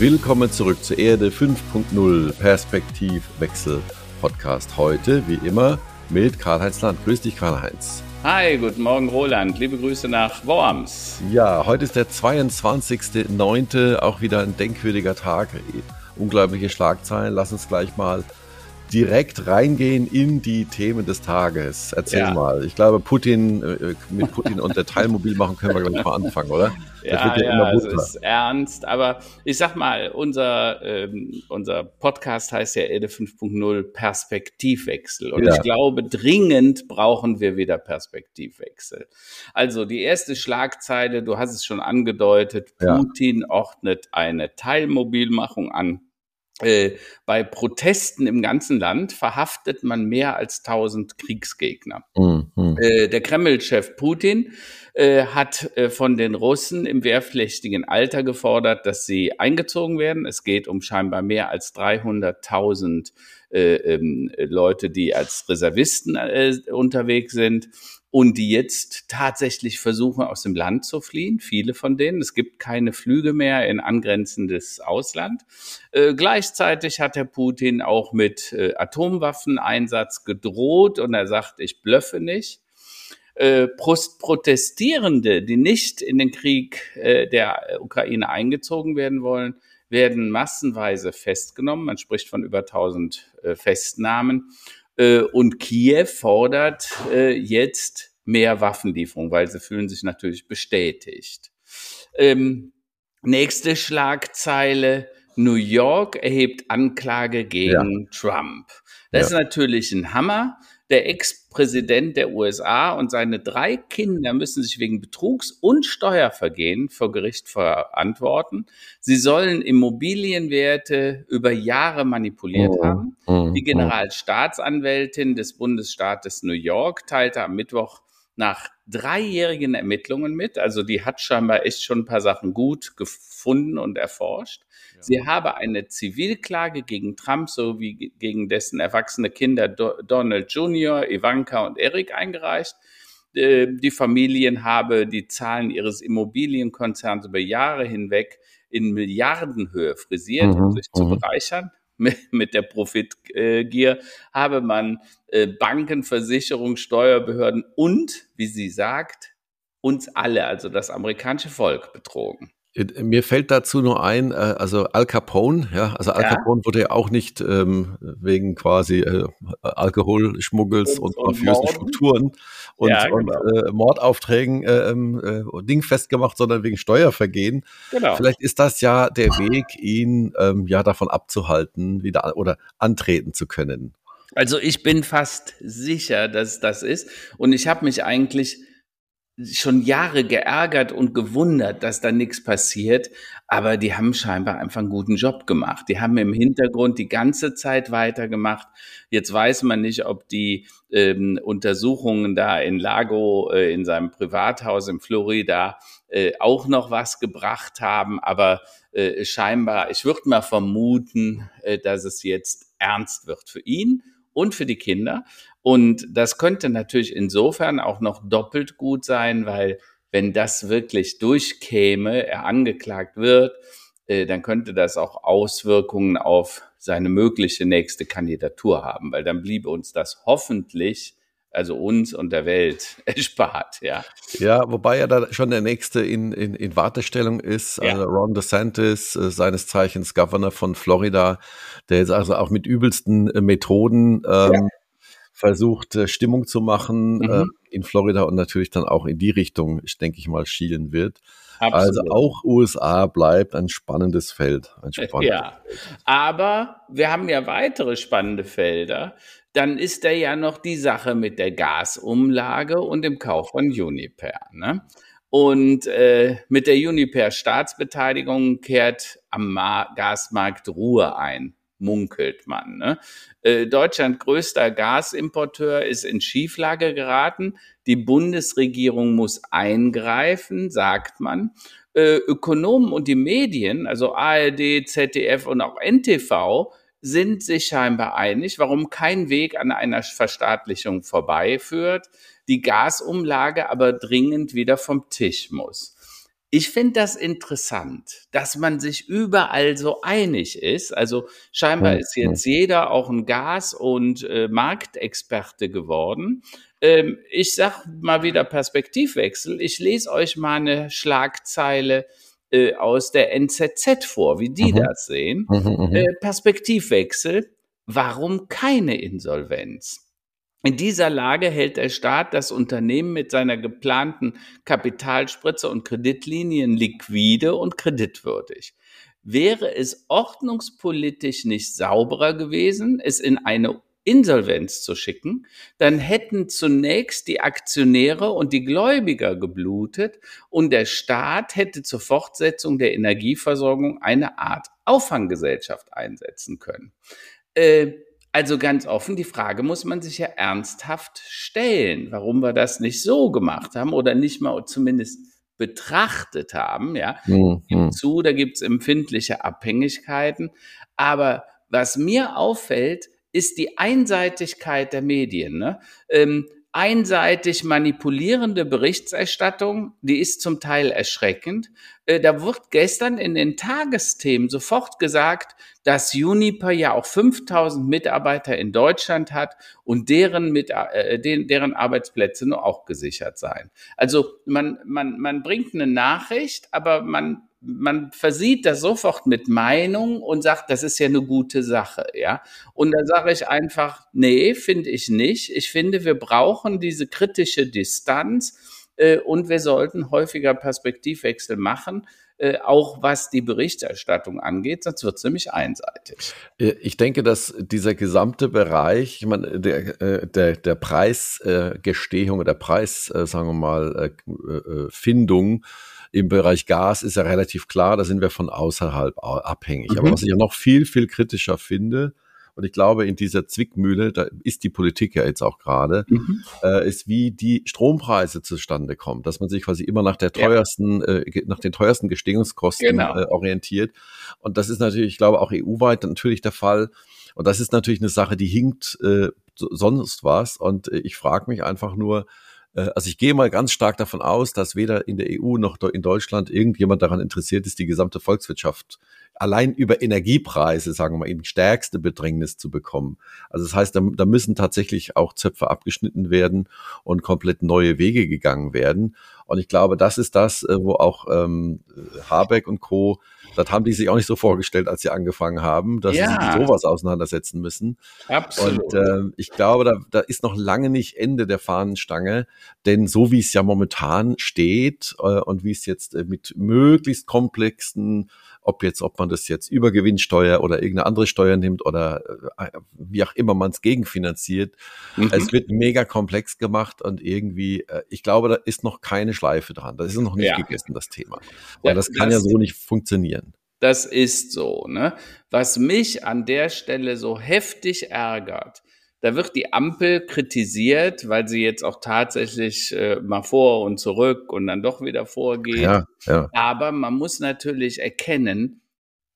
Willkommen zurück zur Erde 5.0 Perspektivwechsel Podcast. Heute, wie immer, mit Karl-Heinz Land. Grüß dich, Karl-Heinz. Hi, guten Morgen, Roland. Liebe Grüße nach Worms. Ja, heute ist der 22.09., auch wieder ein denkwürdiger Tag. Unglaubliche Schlagzeilen. Lass uns gleich mal direkt reingehen in die Themen des Tages. Erzähl ja. mal. Ich glaube, Putin, äh, mit Putin und der Teilmobil machen können wir gleich mal anfangen, oder? ja, ja, ja es ist ernst. Aber ich sag mal, unser, ähm, unser Podcast heißt ja Ede 5.0 Perspektivwechsel. Und ja. ich glaube, dringend brauchen wir wieder Perspektivwechsel. Also die erste Schlagzeile, du hast es schon angedeutet, Putin ordnet eine Teilmobilmachung an äh, bei Protesten im ganzen Land verhaftet man mehr als 1000 Kriegsgegner. Mhm. Äh, der Kreml-Chef Putin äh, hat äh, von den Russen im wehrpflichtigen Alter gefordert, dass sie eingezogen werden. Es geht um scheinbar mehr als 300.000 äh, ähm, Leute, die als Reservisten unterwegs sind und die jetzt tatsächlich versuchen, aus dem Land zu fliehen. Viele von denen. Es gibt keine Flüge mehr in angrenzendes Ausland. Äh, gleichzeitig hat Herr Putin auch mit äh, Atomwaffeneinsatz gedroht und er sagt, ich blöffe nicht. Äh, Protestierende, die nicht in den Krieg äh, der Ukraine eingezogen werden wollen, werden massenweise festgenommen. Man spricht von über 1000 äh, Festnahmen. Äh, und Kiew fordert äh, jetzt mehr Waffenlieferung, weil sie fühlen sich natürlich bestätigt. Ähm, nächste Schlagzeile. New York erhebt Anklage gegen ja. Trump. Das ja. ist natürlich ein Hammer. Der Ex-Präsident der USA und seine drei Kinder müssen sich wegen Betrugs und Steuervergehen vor Gericht verantworten. Sie sollen Immobilienwerte über Jahre manipuliert oh, haben. Oh, Die Generalstaatsanwältin des Bundesstaates New York teilte am Mittwoch nach dreijährigen Ermittlungen mit. Also die hat scheinbar echt schon ein paar Sachen gut gefunden und erforscht. Sie habe eine Zivilklage gegen Trump sowie gegen dessen erwachsene Kinder Donald Jr., Ivanka und Eric eingereicht. Äh, die Familien habe die Zahlen ihres Immobilienkonzerns über Jahre hinweg in Milliardenhöhe frisiert, um mhm, sich zu mhm. bereichern mit, der Profitgier habe man äh, Banken, Versicherungen, Steuerbehörden und, wie sie sagt, uns alle, also das amerikanische Volk betrogen. Äh, mir fällt dazu nur ein, äh, also Al Capone, ja, also Al ja. Capone wurde ja auch nicht ähm, wegen quasi äh, Alkoholschmuggels und, und mafiösen Strukturen und, ja, genau. und äh, Mordaufträgen äh, ähm, äh, dingfest gemacht, sondern wegen Steuervergehen. Genau. Vielleicht ist das ja der Weg, ihn ähm, ja davon abzuhalten, wieder oder antreten zu können. Also ich bin fast sicher, dass das ist. Und ich habe mich eigentlich schon Jahre geärgert und gewundert, dass da nichts passiert, aber die haben scheinbar einfach einen guten Job gemacht. Die haben im Hintergrund die ganze Zeit weitergemacht. Jetzt weiß man nicht, ob die ähm, Untersuchungen da in Lago, äh, in seinem Privathaus in Florida, äh, auch noch was gebracht haben, aber äh, scheinbar, ich würde mal vermuten, äh, dass es jetzt ernst wird für ihn und für die Kinder. Und das könnte natürlich insofern auch noch doppelt gut sein, weil wenn das wirklich durchkäme, er angeklagt wird, äh, dann könnte das auch Auswirkungen auf seine mögliche nächste Kandidatur haben, weil dann bliebe uns das hoffentlich also uns und der Welt erspart, ja. Ja, wobei ja da schon der nächste in, in, in Wartestellung ist, ja. also Ron DeSantis, äh, seines Zeichens Governor von Florida, der jetzt also auch mit übelsten äh, Methoden ähm, ja versucht, äh, Stimmung zu machen mhm. äh, in Florida und natürlich dann auch in die Richtung, ich denke ich mal, schielen wird. Also Absolut. Also auch USA bleibt ein spannendes Feld. Ein spannendes ja, Feld. aber wir haben ja weitere spannende Felder. Dann ist da ja noch die Sache mit der Gasumlage und dem Kauf von Uniper. Ne? Und äh, mit der Uniper-Staatsbeteiligung kehrt am Ma Gasmarkt Ruhe ein munkelt man. Ne? Äh, Deutschland größter Gasimporteur ist in Schieflage geraten. Die Bundesregierung muss eingreifen, sagt man. Äh, Ökonomen und die Medien, also ARD, ZDF und auch NTV, sind sich scheinbar einig, warum kein Weg an einer Verstaatlichung vorbeiführt, die Gasumlage aber dringend wieder vom Tisch muss. Ich finde das interessant, dass man sich überall so einig ist. Also scheinbar ist jetzt jeder auch ein Gas- und äh, Marktexperte geworden. Ähm, ich sag mal wieder Perspektivwechsel. Ich lese euch mal eine Schlagzeile äh, aus der NZZ vor, wie die mhm. das sehen. Mhm, mhm, äh, Perspektivwechsel. Warum keine Insolvenz? In dieser Lage hält der Staat das Unternehmen mit seiner geplanten Kapitalspritze und Kreditlinien liquide und kreditwürdig. Wäre es ordnungspolitisch nicht sauberer gewesen, es in eine Insolvenz zu schicken, dann hätten zunächst die Aktionäre und die Gläubiger geblutet und der Staat hätte zur Fortsetzung der Energieversorgung eine Art Auffanggesellschaft einsetzen können. Äh, also ganz offen, die Frage muss man sich ja ernsthaft stellen, warum wir das nicht so gemacht haben oder nicht mal zumindest betrachtet haben. Ja, mhm. gibt zu, da gibt's empfindliche Abhängigkeiten. Aber was mir auffällt, ist die Einseitigkeit der Medien. Ne? Ähm, einseitig manipulierende Berichterstattung, die ist zum Teil erschreckend. Äh, da wird gestern in den Tagesthemen sofort gesagt, dass Juniper ja auch 5000 Mitarbeiter in Deutschland hat und deren, mit, äh, deren Arbeitsplätze nur auch gesichert seien. Also man, man, man bringt eine Nachricht, aber man man versieht das sofort mit Meinung und sagt, das ist ja eine gute Sache, ja. Und da sage ich einfach, nee, finde ich nicht. Ich finde, wir brauchen diese kritische Distanz äh, und wir sollten häufiger Perspektivwechsel machen. Äh, auch was die Berichterstattung angeht, sonst wird es nämlich einseitig. Äh, ich denke, dass dieser gesamte Bereich, ich meine, der, äh, der, der Preisgestehung, der Preis, sagen wir mal, Findung im Bereich Gas ist ja relativ klar, da sind wir von außerhalb abhängig. Mhm. Aber was ich ja noch viel, viel kritischer finde, und ich glaube, in dieser Zwickmühle, da ist die Politik ja jetzt auch gerade, mhm. äh, ist, wie die Strompreise zustande kommen, dass man sich quasi immer nach der teuersten, ja. äh, nach den teuersten Gestehungskosten genau. äh, orientiert. Und das ist natürlich, ich glaube, auch EU-weit natürlich der Fall. Und das ist natürlich eine Sache, die hinkt äh, sonst was. Und äh, ich frage mich einfach nur, also ich gehe mal ganz stark davon aus, dass weder in der EU noch in Deutschland irgendjemand daran interessiert ist, die gesamte Volkswirtschaft allein über Energiepreise, sagen wir mal, in stärkste Bedrängnis zu bekommen. Also das heißt, da, da müssen tatsächlich auch Zöpfe abgeschnitten werden und komplett neue Wege gegangen werden. Und ich glaube, das ist das, äh, wo auch ähm, Habeck und Co das haben die sich auch nicht so vorgestellt, als sie angefangen haben, dass ja. sie sich mit sowas auseinandersetzen müssen. Absolut. Und äh, ich glaube, da, da ist noch lange nicht Ende der Fahnenstange, denn so wie es ja momentan steht äh, und wie es jetzt äh, mit möglichst komplexen ob jetzt, ob man das jetzt über Gewinnsteuer oder irgendeine andere Steuer nimmt oder äh, wie auch immer man es gegenfinanziert. Mhm. Es wird mega komplex gemacht und irgendwie, äh, ich glaube, da ist noch keine Schleife dran. Das ist noch nicht ja. gegessen, das Thema. Und ja, das kann das, ja so nicht funktionieren. Das ist so, ne? Was mich an der Stelle so heftig ärgert, da wird die Ampel kritisiert, weil sie jetzt auch tatsächlich äh, mal vor und zurück und dann doch wieder vorgeht. Ja, ja. Aber man muss natürlich erkennen,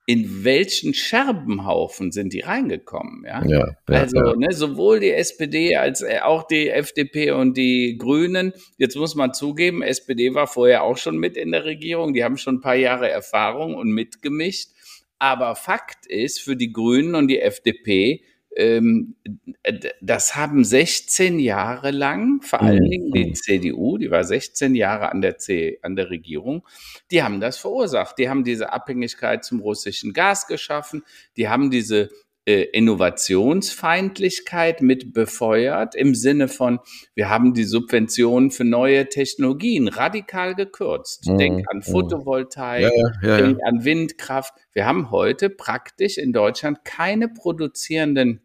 in welchen Scherbenhaufen sind die reingekommen, ja? ja, ja also ja. Ne, sowohl die SPD als äh, auch die FDP und die Grünen. Jetzt muss man zugeben, SPD war vorher auch schon mit in der Regierung. Die haben schon ein paar Jahre Erfahrung und mitgemischt. Aber Fakt ist, für die Grünen und die FDP das haben 16 Jahre lang, vor allen Dingen die mhm. CDU, die war 16 Jahre an der, C, an der Regierung, die haben das verursacht. Die haben diese Abhängigkeit zum russischen Gas geschaffen, die haben diese äh, Innovationsfeindlichkeit mit befeuert im Sinne von, wir haben die Subventionen für neue Technologien radikal gekürzt. Mhm. Denk an mhm. Photovoltaik, ja, ja, denk ja. an Windkraft. Wir haben heute praktisch in Deutschland keine produzierenden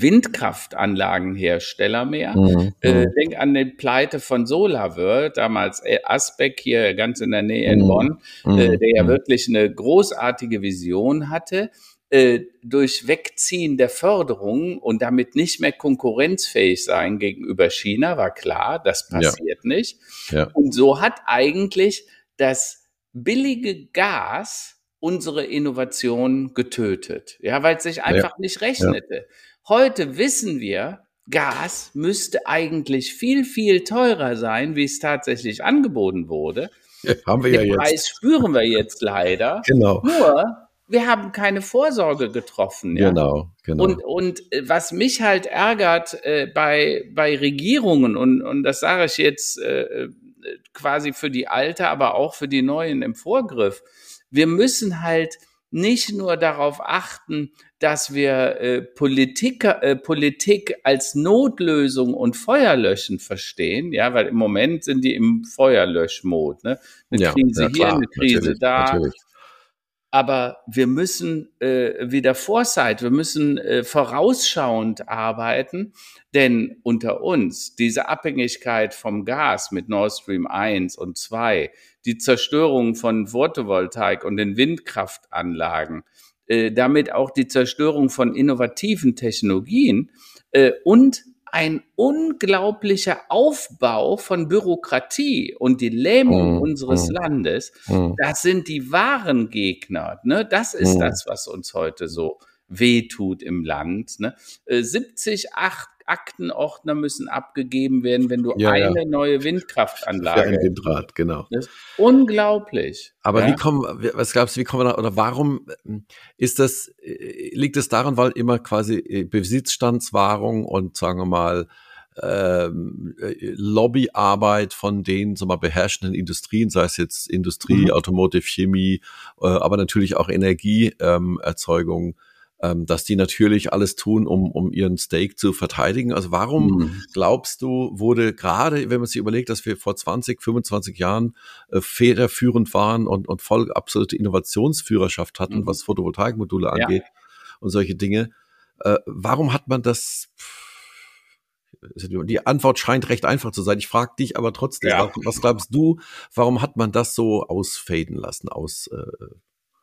Windkraftanlagenhersteller mehr. Mhm. Äh, mhm. denk an die Pleite von SolarWorld, damals Asbeck hier ganz in der Nähe in mhm. Bonn, mhm. äh, der ja wirklich eine großartige Vision hatte. Äh, durch Wegziehen der Förderung und damit nicht mehr konkurrenzfähig sein gegenüber China, war klar, das passiert ja. nicht. Ja. Und so hat eigentlich das billige Gas unsere Innovation getötet, ja, weil es sich einfach ja. nicht rechnete. Heute wissen wir, Gas müsste eigentlich viel, viel teurer sein, wie es tatsächlich angeboten wurde. haben wir Den ja jetzt. Preis spüren wir jetzt leider. Genau. Nur, wir haben keine Vorsorge getroffen. Ja? Genau, genau. Und, und äh, was mich halt ärgert äh, bei, bei Regierungen, und, und das sage ich jetzt äh, quasi für die Alte, aber auch für die Neuen im Vorgriff, wir müssen halt nicht nur darauf achten, dass wir äh, Politik, äh, Politik als Notlösung und Feuerlöschen verstehen, ja, weil im Moment sind die im Feuerlöschmod, ne? Eine ja, Krise ja, hier, eine Krise da. Natürlich. Aber wir müssen äh, wieder Foresight, wir müssen äh, vorausschauend arbeiten, denn unter uns diese Abhängigkeit vom Gas mit Nord Stream 1 und 2, die Zerstörung von Photovoltaik und den Windkraftanlagen, äh, damit auch die Zerstörung von innovativen Technologien äh, und ein unglaublicher Aufbau von Bürokratie und die Lähmung mm, unseres mm, Landes, mm. das sind die wahren Gegner. Ne? Das ist das, was uns heute so wehtut im Land. Ne? 70, 8, Aktenordner müssen abgegeben werden, wenn du ja, eine ja. neue Windkraftanlage. Für ein Windrad, genau. Das ist unglaublich. Aber ja? wie kommen, was glaubst du, wie kommen wir da, oder warum ähm, ist das, äh, liegt es daran, weil immer quasi äh, Besitzstandswahrung und sagen wir mal, ähm, äh, Lobbyarbeit von den so mal beherrschenden Industrien, sei es jetzt Industrie, mhm. Automotive, Chemie, äh, aber natürlich auch Energieerzeugung, ähm, ähm, dass die natürlich alles tun, um, um ihren Stake zu verteidigen. Also warum mhm. glaubst du, wurde gerade, wenn man sich überlegt, dass wir vor 20, 25 Jahren äh, federführend waren und, und voll absolute Innovationsführerschaft hatten, mhm. was Photovoltaikmodule angeht ja. und solche Dinge, äh, warum hat man das die Antwort scheint recht einfach zu sein. Ich frage dich aber trotzdem, ja. was, was, glaubst du, warum hat man das so ausfaden lassen, aus äh,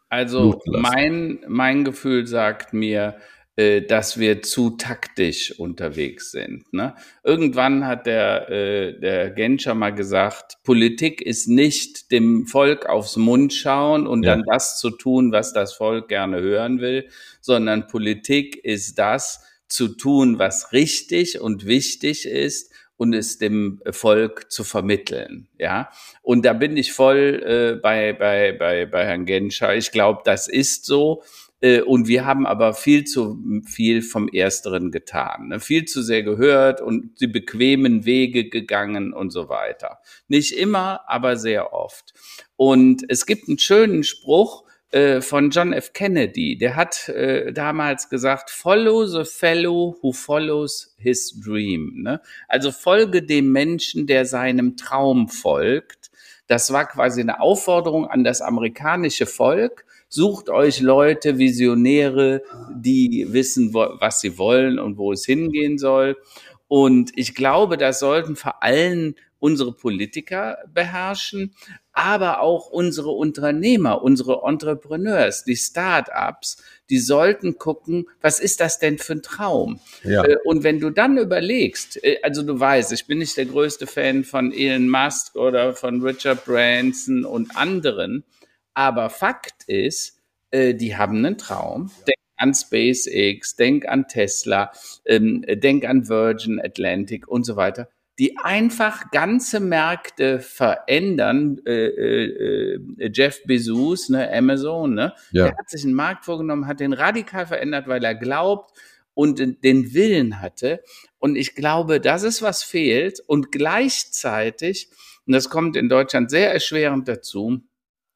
also mein, mein Gefühl sagt mir, äh, dass wir zu taktisch unterwegs sind. Ne? Irgendwann hat der, äh, der Genscher mal gesagt, Politik ist nicht dem Volk aufs Mund schauen und ja. dann das zu tun, was das Volk gerne hören will, sondern Politik ist das zu tun, was richtig und wichtig ist und es dem Volk zu vermitteln. Ja, und da bin ich voll äh, bei, bei, bei, bei Herrn Genscher. Ich glaube, das ist so. Äh, und wir haben aber viel zu viel vom Ersteren getan. Ne? Viel zu sehr gehört und die bequemen Wege gegangen und so weiter. Nicht immer, aber sehr oft. Und es gibt einen schönen Spruch, äh, von John F. Kennedy. Der hat äh, damals gesagt, follow the fellow who follows his dream. Ne? Also folge dem Menschen, der seinem Traum folgt. Das war quasi eine Aufforderung an das amerikanische Volk. Sucht euch Leute, Visionäre, die wissen, was sie wollen und wo es hingehen soll. Und ich glaube, das sollten vor allem unsere Politiker beherrschen, aber auch unsere Unternehmer, unsere Entrepreneurs, die Start-ups, die sollten gucken, was ist das denn für ein Traum? Ja. Äh, und wenn du dann überlegst, äh, also du weißt, ich bin nicht der größte Fan von Elon Musk oder von Richard Branson und anderen, aber Fakt ist, äh, die haben einen Traum. Denk an SpaceX, denk an Tesla, ähm, denk an Virgin Atlantic und so weiter die einfach ganze Märkte verändern. Äh, äh, äh, Jeff Bezos, ne, Amazon, ne, ja. der hat sich einen Markt vorgenommen, hat den radikal verändert, weil er glaubt und den Willen hatte. Und ich glaube, das ist was fehlt. Und gleichzeitig, und das kommt in Deutschland sehr erschwerend dazu,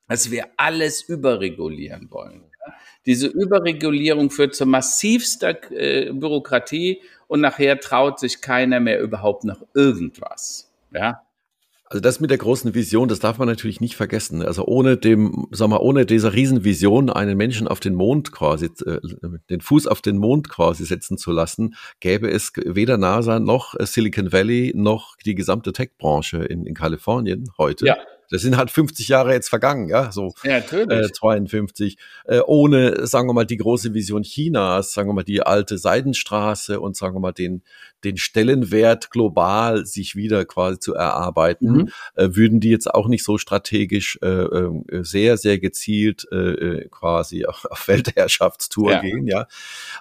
dass wir alles überregulieren wollen. Diese Überregulierung führt zu massivster äh, Bürokratie und nachher traut sich keiner mehr überhaupt noch irgendwas. Ja. Also das mit der großen Vision, das darf man natürlich nicht vergessen. Also ohne dem, sag mal, ohne dieser Riesenvision einen Menschen auf den Mond quasi, äh, den Fuß auf den Mond quasi setzen zu lassen, gäbe es weder NASA noch Silicon Valley noch die gesamte Tech-Branche in, in Kalifornien heute. Ja. Das sind halt 50 Jahre jetzt vergangen, ja, so ja, äh, 52, äh, ohne, sagen wir mal, die große Vision Chinas, sagen wir mal, die alte Seidenstraße und sagen wir mal, den, den Stellenwert global sich wieder quasi zu erarbeiten, mhm. äh, würden die jetzt auch nicht so strategisch äh, äh, sehr, sehr gezielt äh, quasi auf, auf Weltherrschaftstour ja. gehen, ja.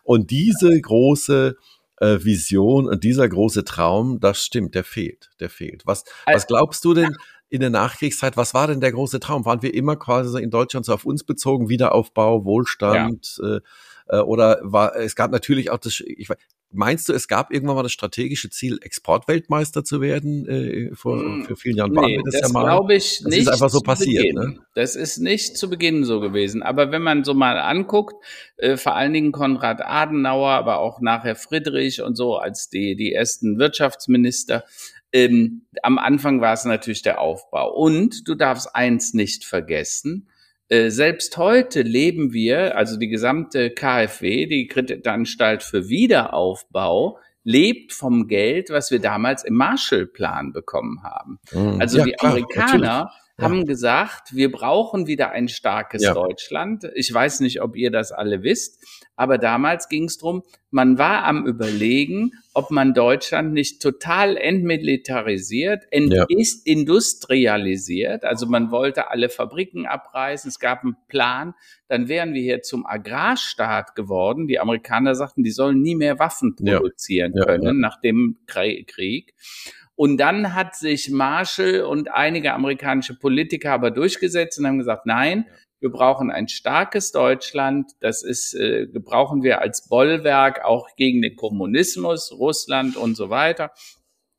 Und diese große Vision und dieser große Traum, das stimmt, der fehlt, der fehlt. Was, was glaubst du denn? In der Nachkriegszeit, was war denn der große Traum? Waren wir immer quasi in Deutschland so auf uns bezogen, Wiederaufbau, Wohlstand? Ja. Äh, äh, oder war, es gab natürlich auch das, ich, meinst du, es gab irgendwann mal das strategische Ziel, Exportweltmeister zu werden? Äh, vor, hm, vor vielen Jahren waren nee, wir das, das ja mal. glaube ich das nicht. Das ist einfach so passiert. Ne? Das ist nicht zu Beginn so gewesen. Aber wenn man so mal anguckt, äh, vor allen Dingen Konrad Adenauer, aber auch nachher Friedrich und so als die, die ersten Wirtschaftsminister, ähm, am Anfang war es natürlich der Aufbau. Und du darfst eins nicht vergessen, äh, selbst heute leben wir, also die gesamte KfW, die Kreditanstalt für Wiederaufbau, lebt vom Geld, was wir damals im Marshallplan bekommen haben. Mhm. Also ja, die klar, Amerikaner ja. Haben gesagt, wir brauchen wieder ein starkes ja. Deutschland. Ich weiß nicht, ob ihr das alle wisst, aber damals ging es darum, man war am Überlegen, ob man Deutschland nicht total entmilitarisiert, entindustrialisiert. Ja. Also man wollte alle Fabriken abreißen. Es gab einen Plan. Dann wären wir hier zum Agrarstaat geworden. Die Amerikaner sagten, die sollen nie mehr Waffen produzieren ja. können ja, nach dem Krieg. Und dann hat sich Marshall und einige amerikanische Politiker aber durchgesetzt und haben gesagt, nein, wir brauchen ein starkes Deutschland. Das ist, äh, brauchen wir als Bollwerk auch gegen den Kommunismus, Russland und so weiter.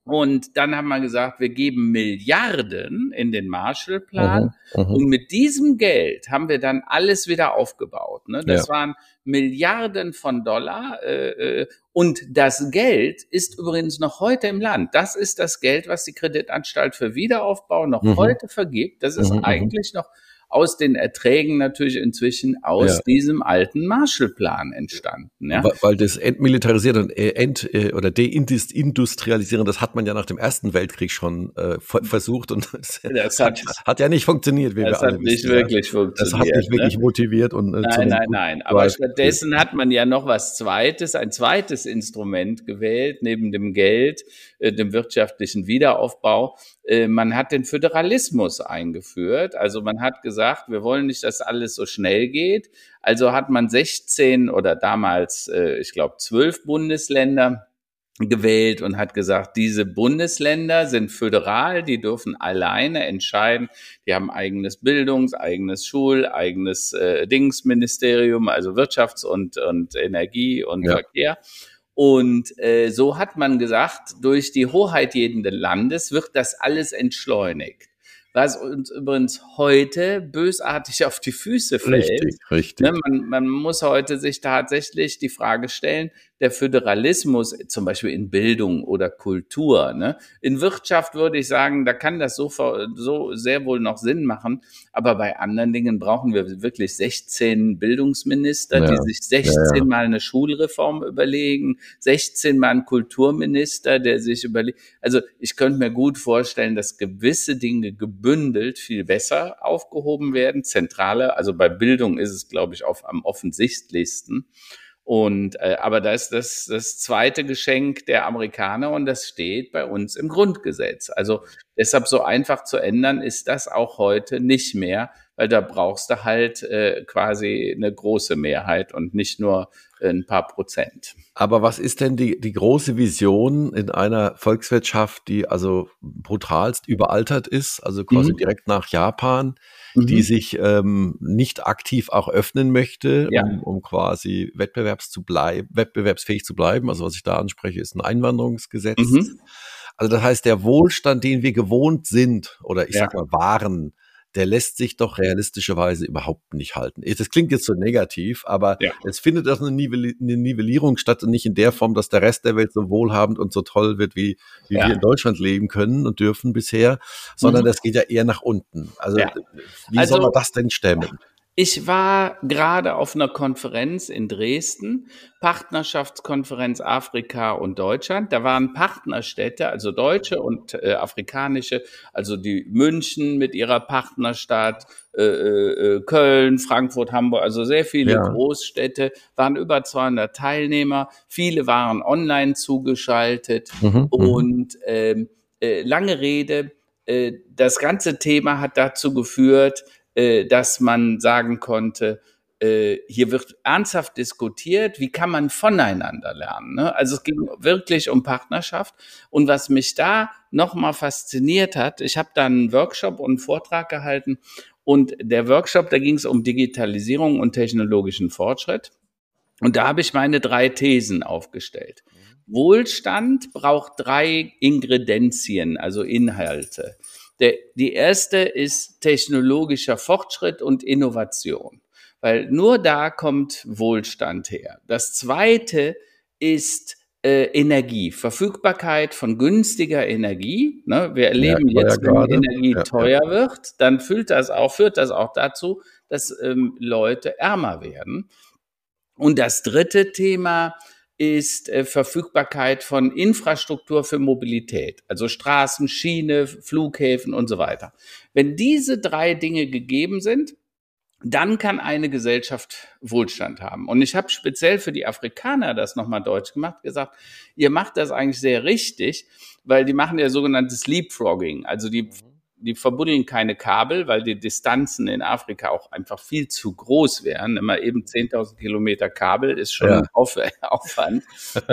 Und dann haben wir gesagt, wir geben Milliarden in den Marshallplan. Mhm, mhm, und mit diesem Geld haben wir dann alles wieder aufgebaut. Ne? Das ja. waren Milliarden von Dollar. Äh, äh, und das Geld ist übrigens noch heute im Land. Das ist das Geld, was die Kreditanstalt für Wiederaufbau noch mhm. heute vergibt. Das ist mhm, mhm. eigentlich noch aus den Erträgen natürlich inzwischen aus ja. diesem alten Marshallplan entstanden. Ja? Weil das Entmilitarisieren und äh, Ent- äh, oder Deindustrialisieren, das hat man ja nach dem Ersten Weltkrieg schon äh, versucht und das, das hat, hat, ja nicht funktioniert, wie das wir alle hat nicht wissen, wirklich ja. funktioniert. Das hat nicht ne? wirklich motiviert und äh, nein, nein, nein. Aber stattdessen hat man ja noch was Zweites, ein zweites Instrument gewählt neben dem Geld, dem wirtschaftlichen Wiederaufbau. Äh, man hat den Föderalismus eingeführt. Also man hat gesagt, wir wollen nicht, dass alles so schnell geht. Also hat man 16 oder damals, äh, ich glaube, 12 Bundesländer gewählt und hat gesagt, diese Bundesländer sind föderal, die dürfen alleine entscheiden. Die haben eigenes Bildungs-, eigenes Schul-, eigenes äh, Dingsministerium, also Wirtschafts- und, und Energie und ja. Verkehr. Und äh, so hat man gesagt, durch die Hoheit jeden Landes wird das alles entschleunigt was uns übrigens heute bösartig auf die Füße fällt. Richtig, richtig. Ne, man, man muss heute sich tatsächlich die Frage stellen, der Föderalismus, zum Beispiel in Bildung oder Kultur. Ne? In Wirtschaft würde ich sagen, da kann das so, so sehr wohl noch Sinn machen. Aber bei anderen Dingen brauchen wir wirklich 16 Bildungsminister, ja. die sich 16 ja, ja. Mal eine Schulreform überlegen, 16 Mal ein Kulturminister, der sich überlegt. Also ich könnte mir gut vorstellen, dass gewisse Dinge gebündelt viel besser aufgehoben werden. Zentrale, also bei Bildung ist es, glaube ich, auf, am offensichtlichsten. Und äh, aber da ist das das zweite Geschenk der Amerikaner und das steht bei uns im Grundgesetz. Also deshalb so einfach zu ändern ist das auch heute nicht mehr, weil da brauchst du halt äh, quasi eine große Mehrheit und nicht nur ein paar Prozent. Aber was ist denn die, die große Vision in einer Volkswirtschaft, die also brutalst überaltert ist, also quasi mhm. direkt nach Japan? Mhm. die sich ähm, nicht aktiv auch öffnen möchte, ja. um, um quasi wettbewerbs zu wettbewerbsfähig zu bleiben. Also was ich da anspreche, ist ein Einwanderungsgesetz. Mhm. Also das heißt, der Wohlstand, den wir gewohnt sind oder ich ja. sag mal waren, der lässt sich doch realistischerweise überhaupt nicht halten. Das klingt jetzt so negativ, aber ja. es findet auch eine, Nivellierung statt und nicht in der Form, dass der Rest der Welt so wohlhabend und so toll wird, wie, wie ja. wir in Deutschland leben können und dürfen bisher, sondern mhm. das geht ja eher nach unten. Also ja. wie also, soll man das denn stemmen? Ich war gerade auf einer Konferenz in Dresden, Partnerschaftskonferenz Afrika und Deutschland. Da waren Partnerstädte, also deutsche und äh, afrikanische, also die München mit ihrer Partnerstadt, äh, äh, Köln, Frankfurt, Hamburg, also sehr viele ja. Großstädte, waren über 200 Teilnehmer. Viele waren online zugeschaltet mhm, mhm. und ähm, äh, lange Rede. Äh, das ganze Thema hat dazu geführt, äh, dass man sagen konnte, äh, hier wird ernsthaft diskutiert, wie kann man voneinander lernen. Ne? Also es ging wirklich um Partnerschaft. Und was mich da nochmal fasziniert hat, ich habe da einen Workshop und einen Vortrag gehalten und der Workshop, da ging es um Digitalisierung und technologischen Fortschritt. Und da habe ich meine drei Thesen aufgestellt. Wohlstand braucht drei Ingredienzien, also Inhalte. Der, die erste ist technologischer Fortschritt und Innovation, weil nur da kommt Wohlstand her. Das zweite ist äh, Energie, Verfügbarkeit von günstiger Energie. Ne? Wir erleben ja, jetzt, wenn gerade. Energie ja, teuer ja. wird, dann führt das auch, führt das auch dazu, dass ähm, Leute ärmer werden. Und das dritte Thema ist äh, Verfügbarkeit von Infrastruktur für Mobilität, also Straßen, Schiene, Flughäfen und so weiter. Wenn diese drei Dinge gegeben sind, dann kann eine Gesellschaft Wohlstand haben. Und ich habe speziell für die Afrikaner das nochmal deutsch gemacht, gesagt, ihr macht das eigentlich sehr richtig, weil die machen ja sogenanntes Leapfrogging. Also die mhm die verbuddeln keine Kabel, weil die Distanzen in Afrika auch einfach viel zu groß wären. Immer eben 10.000 Kilometer Kabel ist schon ja. ein Auf Aufwand.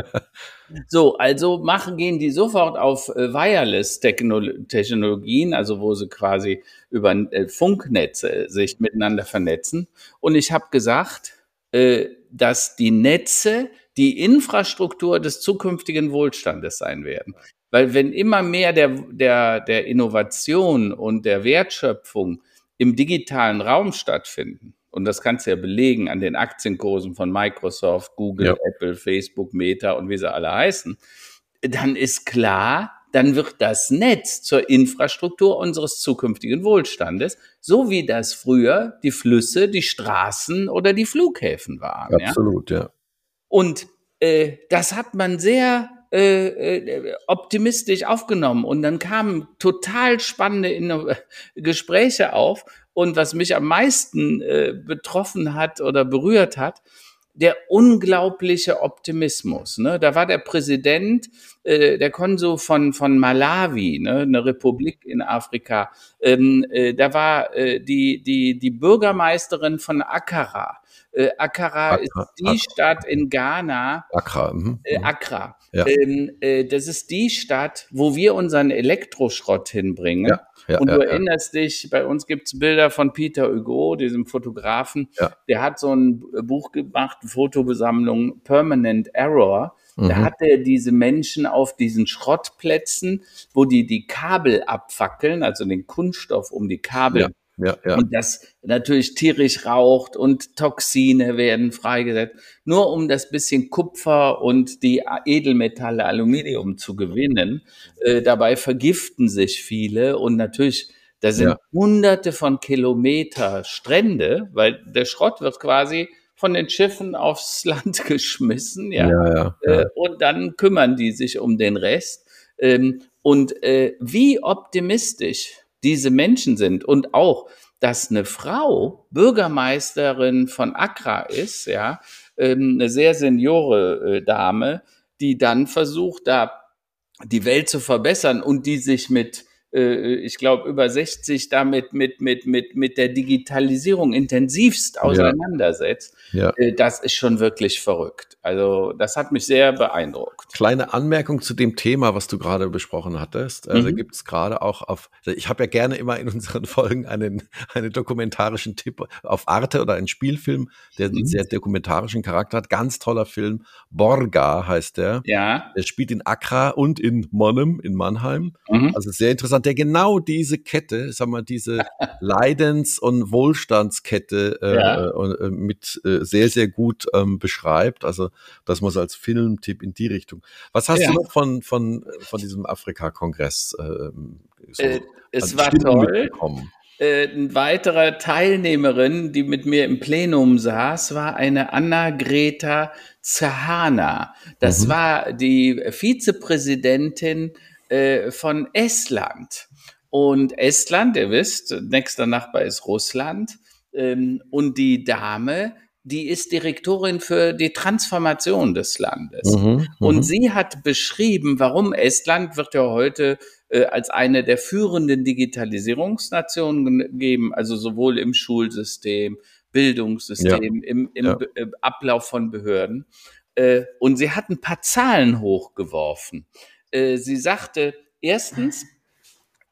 so, also machen, gehen die sofort auf äh, Wireless-Technologien, also wo sie quasi über äh, Funknetze sich miteinander vernetzen. Und ich habe gesagt, äh, dass die Netze die Infrastruktur des zukünftigen Wohlstandes sein werden. Weil wenn immer mehr der, der, der Innovation und der Wertschöpfung im digitalen Raum stattfinden, und das kannst du ja belegen an den Aktienkursen von Microsoft, Google, ja. Apple, Facebook, Meta und wie sie alle heißen, dann ist klar, dann wird das Netz zur Infrastruktur unseres zukünftigen Wohlstandes, so wie das früher die Flüsse, die Straßen oder die Flughäfen waren. Absolut, ja. ja. Und äh, das hat man sehr äh, äh, optimistisch aufgenommen und dann kamen total spannende Inno Gespräche auf und was mich am meisten äh, betroffen hat oder berührt hat, der unglaubliche Optimismus. Ne? Da war der Präsident, äh, der Konsul von, von Malawi, ne? eine Republik in Afrika. Ähm, äh, da war äh, die, die, die Bürgermeisterin von Accra. Äh, Accra, Accra ist die Accra. Stadt in Ghana. Accra. Mhm. Äh, mhm. Accra. Ja. Ähm, äh, das ist die Stadt, wo wir unseren Elektroschrott hinbringen. Ja, ja, und du erinnerst dich, bei uns gibt's Bilder von Peter Hugo, diesem Fotografen. Der hat so ein Buch gemacht, Fotobesammlung Permanent Error. Da mhm. hat er diese Menschen auf diesen Schrottplätzen, wo die die Kabel abfackeln, also den Kunststoff um die Kabel ja, ja. Und das natürlich tierisch raucht und Toxine werden freigesetzt, nur um das bisschen Kupfer und die Edelmetalle Aluminium zu gewinnen. Äh, dabei vergiften sich viele und natürlich da sind ja. hunderte von Kilometer Strände, weil der Schrott wird quasi von den Schiffen aufs Land geschmissen, ja. ja, ja. Äh, und dann kümmern die sich um den Rest. Ähm, und äh, wie optimistisch diese Menschen sind. Und auch, dass eine Frau Bürgermeisterin von Accra ist, ja, ähm, eine sehr seniore äh, Dame, die dann versucht, da die Welt zu verbessern und die sich mit äh, ich glaube, über 60 damit mit, mit, mit, mit der Digitalisierung intensivst auseinandersetzt, ja. Ja. Äh, das ist schon wirklich verrückt. Also das hat mich sehr beeindruckt. Kleine Anmerkung zu dem Thema, was du gerade besprochen hattest. Also mhm. gibt es gerade auch auf, also ich habe ja gerne immer in unseren Folgen einen, einen dokumentarischen Tipp auf Arte oder einen Spielfilm, der einen mhm. sehr dokumentarischen Charakter hat. Ganz toller Film. Borga heißt der. Ja. Der spielt in Accra und in Monnem, in Mannheim. Mhm. Also sehr interessant jemand, der genau diese Kette, sagen wir, diese Leidens- und Wohlstandskette äh, ja. äh, mit äh, sehr, sehr gut ähm, beschreibt. Also das muss als Filmtipp in die Richtung. Was hast ja. du noch von, von, von diesem Afrika-Kongress? Äh, so es war toll. Äh, eine weitere Teilnehmerin, die mit mir im Plenum saß, war eine Anna-Greta Zahana. Das mhm. war die Vizepräsidentin äh, von Estland. Und Estland, ihr wisst, nächster Nachbar ist Russland. Ähm, und die Dame, die ist Direktorin für die Transformation des Landes. Mhm, mhm, und sie hat beschrieben, warum Estland wird ja heute äh, als eine der führenden Digitalisierungsnationen gegeben, also sowohl im Schulsystem, Bildungssystem, ja. im, im ja. Äh, Ablauf von Behörden. Äh, und sie hat ein paar Zahlen hochgeworfen. Äh, sie sagte, erstens,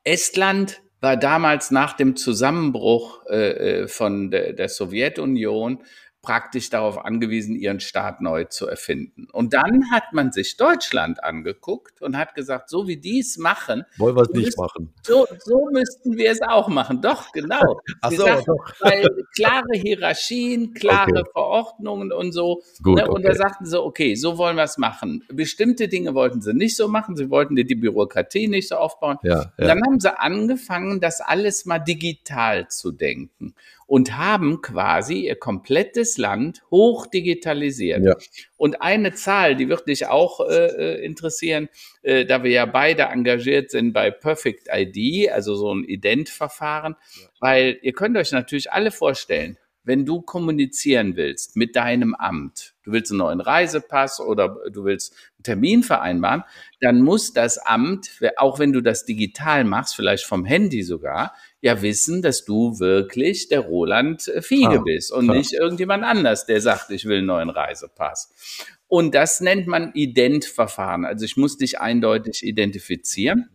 Estland war damals nach dem Zusammenbruch äh, äh von der, der Sowjetunion praktisch darauf angewiesen, ihren Staat neu zu erfinden. Und dann hat man sich Deutschland angeguckt und hat gesagt, so wie die es machen, wollen wir es nicht müssen, machen. So, so müssten wir es auch machen. Doch, genau. Ach so, doch. Weil klare Hierarchien, klare okay. Verordnungen und so. Gut, ne? Und okay. da sagten sie, okay, so wollen wir es machen. Bestimmte Dinge wollten sie nicht so machen. Sie wollten die, die Bürokratie nicht so aufbauen. Ja, ja. Dann haben sie angefangen, das alles mal digital zu denken und haben quasi ihr komplettes Land hoch digitalisiert. Ja. Und eine Zahl, die wird dich auch äh, äh, interessieren, äh, da wir ja beide engagiert sind bei Perfect ID, also so ein Ident-Verfahren, ja. weil ihr könnt euch natürlich alle vorstellen, wenn du kommunizieren willst mit deinem Amt, du willst einen neuen Reisepass oder du willst einen Termin vereinbaren, dann muss das Amt, auch wenn du das digital machst, vielleicht vom Handy sogar, ja wissen, dass du wirklich der Roland äh, Fiege ah, bist und klar. nicht irgendjemand anders, der sagt, ich will einen neuen Reisepass. Und das nennt man Identverfahren. Also ich muss dich eindeutig identifizieren.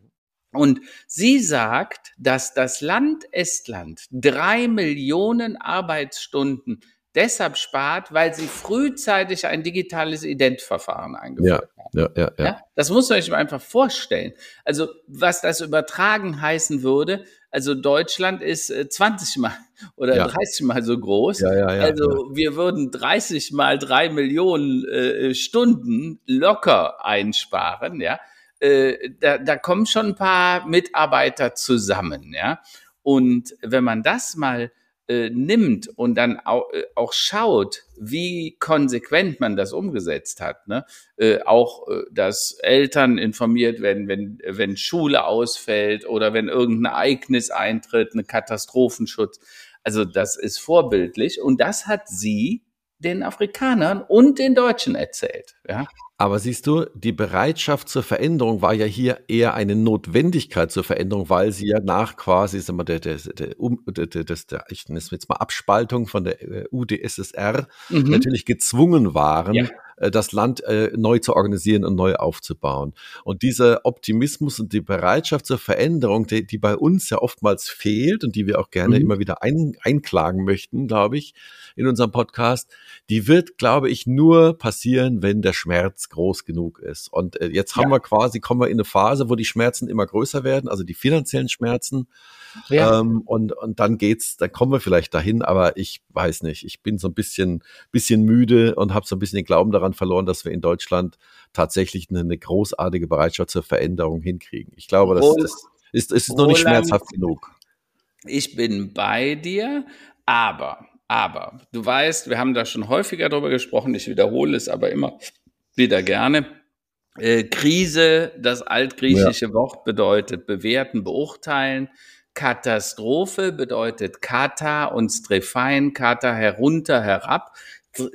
Und sie sagt, dass das Land Estland drei Millionen Arbeitsstunden deshalb spart, weil sie frühzeitig ein digitales Identverfahren eingeführt ja, haben. Ja, ja, ja. das muss man sich einfach vorstellen. Also was das übertragen heißen würde, also Deutschland ist 20 äh, mal oder ja. 30 mal so groß. Ja, ja, ja, also ja. wir würden 30 mal drei Millionen äh, Stunden locker einsparen, ja. Äh, da, da kommen schon ein paar Mitarbeiter zusammen, ja. Und wenn man das mal äh, nimmt und dann auch, äh, auch schaut, wie konsequent man das umgesetzt hat, ne? Äh, auch, äh, dass Eltern informiert werden, wenn, wenn Schule ausfällt oder wenn irgendein Ereignis eintritt, eine Katastrophenschutz. Also das ist vorbildlich und das hat sie den Afrikanern und den Deutschen erzählt. Ja? Aber siehst du, die Bereitschaft zur Veränderung war ja hier eher eine Notwendigkeit zur Veränderung, weil sie ja nach quasi, sagen wir, der, der, der, der, der, der ich nenne es jetzt mal Abspaltung von der äh, UdSSR mhm. natürlich gezwungen waren, ja. Äh, das Land äh, neu zu organisieren und neu aufzubauen. Und dieser Optimismus und die Bereitschaft zur Veränderung, die, die bei uns ja oftmals fehlt und die wir auch gerne mhm. immer wieder ein, einklagen möchten, glaube ich, in unserem Podcast, die wird, glaube ich, nur passieren, wenn der Schmerz groß genug ist. Und äh, jetzt haben ja. wir quasi, kommen wir in eine Phase, wo die Schmerzen immer größer werden, also die finanziellen Schmerzen. Ja. Ähm, und, und dann geht's, dann kommen wir vielleicht dahin, aber ich weiß nicht. Ich bin so ein bisschen, bisschen müde und habe so ein bisschen den Glauben daran verloren, dass wir in Deutschland tatsächlich eine, eine großartige Bereitschaft zur Veränderung hinkriegen. Ich glaube, das, das ist, ist noch nicht schmerzhaft genug. Ich bin bei dir, aber, aber, du weißt, wir haben da schon häufiger drüber gesprochen, ich wiederhole es aber immer wieder gerne. Äh, Krise, das altgriechische ja. Wort bedeutet bewerten, beurteilen. Katastrophe bedeutet Kata und Strephein, Kata herunter, herab,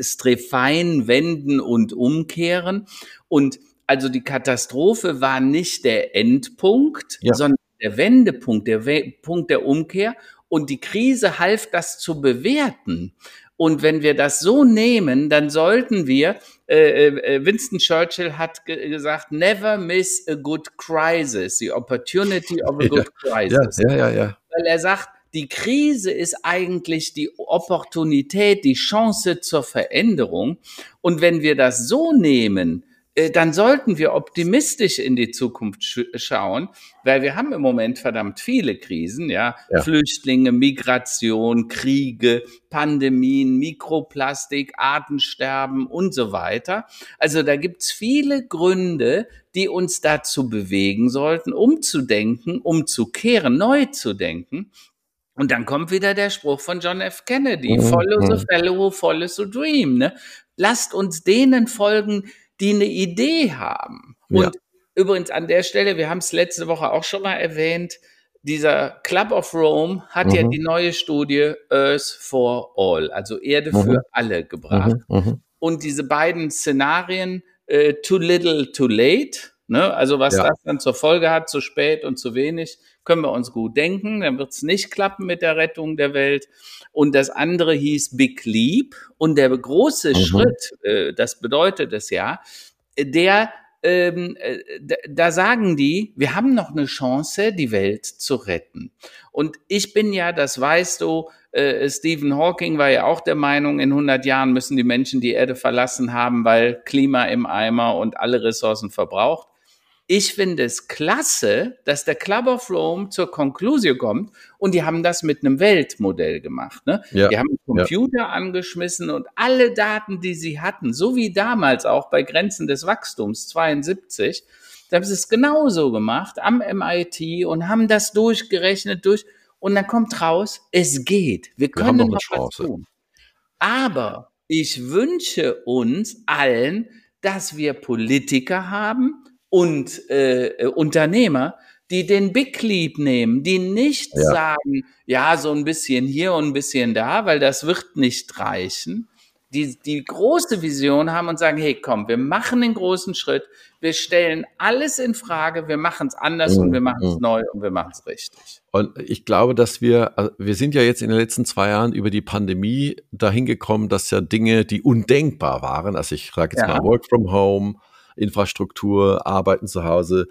Strephein wenden und umkehren. Und also die Katastrophe war nicht der Endpunkt, ja. sondern der Wendepunkt, der We Punkt der Umkehr. Und die Krise half das zu bewerten. Und wenn wir das so nehmen, dann sollten wir, äh, äh, Winston Churchill hat ge gesagt, never miss a good crisis, the opportunity of a good crisis. Ja, ja, ja, ja. Weil er sagt, die Krise ist eigentlich die Opportunität, die Chance zur Veränderung. Und wenn wir das so nehmen, äh, dann sollten wir optimistisch in die Zukunft sch schauen, weil wir haben im Moment verdammt viele Krisen, ja? ja? Flüchtlinge, Migration, Kriege, Pandemien, Mikroplastik, Artensterben und so weiter. Also da gibt's viele Gründe, die uns dazu bewegen sollten, umzudenken, umzukehren, neu zu denken. Und dann kommt wieder der Spruch von John F. Kennedy, mhm. follow the fellow, follow the dream. Ne? Lasst uns denen folgen, die eine Idee haben. Und ja. übrigens an der Stelle, wir haben es letzte Woche auch schon mal erwähnt, dieser Club of Rome hat mhm. ja die neue Studie Earth for All, also Erde mhm. für alle gebracht. Mhm. mhm. Und diese beiden Szenarien, äh, too little, too late, ne? also was ja. das dann zur Folge hat, zu spät und zu wenig, können wir uns gut denken, dann wird es nicht klappen mit der Rettung der Welt. Und das andere hieß Big Leap. Und der große mhm. Schritt, äh, das bedeutet es ja, der ähm, äh, da sagen die, wir haben noch eine Chance, die Welt zu retten. Und ich bin ja, das weißt du, äh, Stephen Hawking war ja auch der Meinung, in 100 Jahren müssen die Menschen die Erde verlassen haben, weil Klima im Eimer und alle Ressourcen verbraucht. Ich finde es klasse, dass der Club of Rome zur Konklusion kommt und die haben das mit einem Weltmodell gemacht. Ne? Ja, die haben einen Computer ja. angeschmissen und alle Daten, die sie hatten, so wie damals auch bei Grenzen des Wachstums 72, da haben sie es genauso gemacht am MIT und haben das durchgerechnet durch und dann kommt raus, es geht. Wir können Wir noch, was tun. Aber ich wünsche uns allen, dass wir Politiker haben, und äh, Unternehmer, die den Big Leap nehmen, die nicht ja. sagen, ja, so ein bisschen hier und ein bisschen da, weil das wird nicht reichen, die die große Vision haben und sagen, hey, komm, wir machen den großen Schritt, wir stellen alles in Frage, wir machen es anders mhm. und wir machen es mhm. neu und wir machen es richtig. Und ich glaube, dass wir, also wir sind ja jetzt in den letzten zwei Jahren über die Pandemie dahin gekommen, dass ja Dinge, die undenkbar waren, also ich sage jetzt ja. mal Work from Home, Infrastruktur, Arbeiten zu Hause,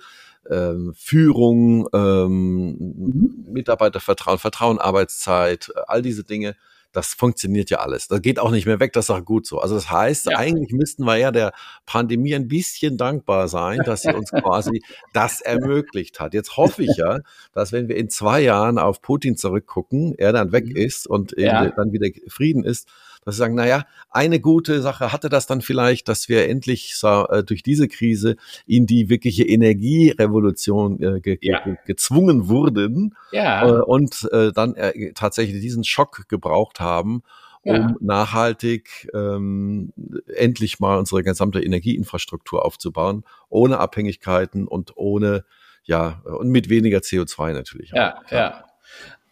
ähm, Führung, ähm, mhm. Mitarbeitervertrauen, Vertrauen, Arbeitszeit, all diese Dinge. Das funktioniert ja alles. Das geht auch nicht mehr weg, das ist auch gut so. Also das heißt, ja. eigentlich müssten wir ja der Pandemie ein bisschen dankbar sein, dass sie uns quasi das ermöglicht hat. Jetzt hoffe ich ja, dass wenn wir in zwei Jahren auf Putin zurückgucken, er dann weg mhm. ist und ja. dann wieder Frieden ist, dass sie sagen, naja, eine gute Sache hatte das dann vielleicht, dass wir endlich äh, durch diese Krise in die wirkliche Energierevolution äh, ge ja. ge gezwungen wurden ja. äh, und äh, dann äh, tatsächlich diesen Schock gebraucht haben, um ja. nachhaltig ähm, endlich mal unsere gesamte Energieinfrastruktur aufzubauen, ohne Abhängigkeiten und ohne, ja, und mit weniger CO2 natürlich. Ja, auch. ja.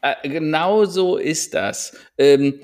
Äh, genau so ist das. Ähm,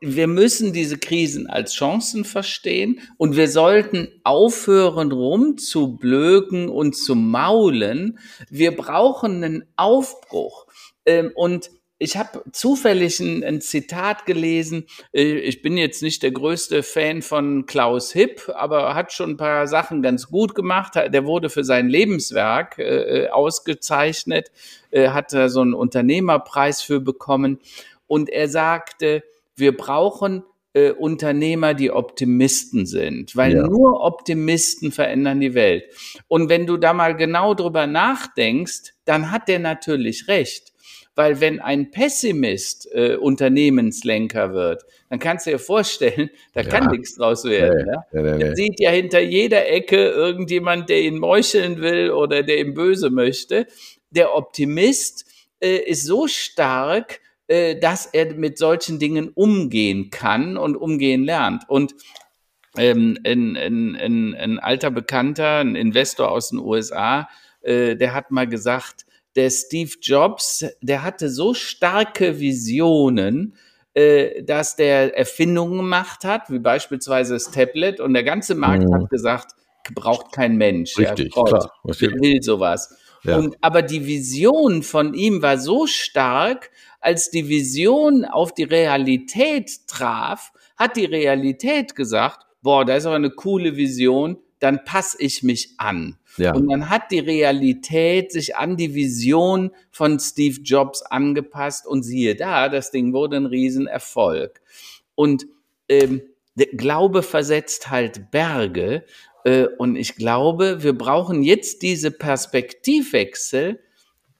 wir müssen diese Krisen als Chancen verstehen und wir sollten aufhören, rumzublöken und zu maulen. Wir brauchen einen Aufbruch. Ähm, und ich habe zufällig ein, ein, Zitat gelesen. Äh, ich bin jetzt nicht der größte Fan von Klaus Hipp, aber hat schon ein paar Sachen ganz gut gemacht. Der wurde für sein Lebenswerk äh, äh ausgezeichnet, hat da so einen Unternehmerpreis für bekommen. Und er sagte, wir brauchen äh, Unternehmer, die Optimisten sind, weil ja. nur Optimisten verändern die Welt. Und wenn du da mal genau drüber nachdenkst, dann hat der natürlich recht. Weil wenn ein Pessimist äh, Unternehmenslenker wird, dann kannst du dir vorstellen, da ja. kann nichts draus werden. Nee, ja? Nee, nee, er sieht ja hinter jeder Ecke irgendjemand, der ihn meucheln will oder der ihm böse möchte. Der Optimist äh, ist so stark, äh, dass er mit solchen Dingen umgehen kann und umgehen lernt. Und ähm, ein, ein, ein, ein alter Bekannter, ein Investor aus den USA, äh, der hat mal gesagt, der Steve Jobs, der hatte so starke Visionen, äh, dass der Erfindungen gemacht hat, wie beispielsweise das Tablet, und der ganze Markt mhm. hat gesagt, braucht kein Mensch. Richtig, ja, klar. will sowas. Ja. Und, aber die Vision von ihm war so stark, als die Vision auf die Realität traf, hat die Realität gesagt, boah, da ist aber eine coole Vision, dann passe ich mich an. Ja. Und dann hat die Realität sich an die Vision von Steve Jobs angepasst und siehe da, das Ding wurde ein Riesenerfolg. Und ähm, der Glaube versetzt halt Berge. Äh, und ich glaube, wir brauchen jetzt diese Perspektivwechsel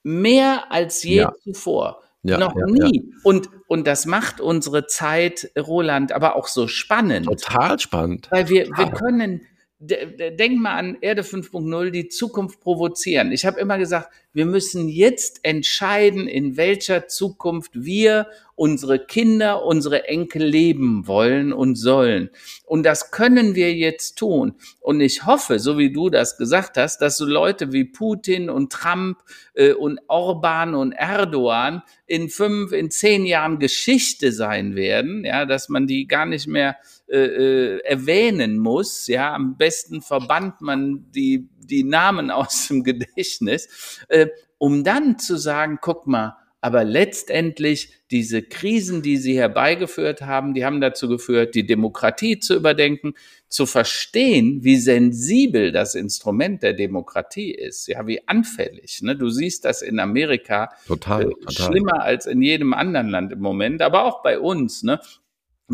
mehr als je ja. zuvor. Ja, noch ja, nie. Ja. Und, und das macht unsere Zeit, Roland, aber auch so spannend. Total spannend. Weil wir, wir können, denk mal an Erde 5.0, die Zukunft provozieren. Ich habe immer gesagt, wir müssen jetzt entscheiden, in welcher Zukunft wir unsere Kinder, unsere Enkel leben wollen und sollen. Und das können wir jetzt tun. Und ich hoffe, so wie du das gesagt hast, dass so Leute wie Putin und Trump äh, und Orban und Erdogan in fünf, in zehn Jahren Geschichte sein werden, ja, dass man die gar nicht mehr äh, äh, erwähnen muss. Ja, am besten verbannt man die, die Namen aus dem Gedächtnis, äh, um dann zu sagen, guck mal, aber letztendlich diese Krisen, die sie herbeigeführt haben, die haben dazu geführt, die Demokratie zu überdenken, zu verstehen, wie sensibel das Instrument der Demokratie ist, ja, wie anfällig. Ne? Du siehst das in Amerika total, äh, total. schlimmer als in jedem anderen Land im Moment, aber auch bei uns. Ne?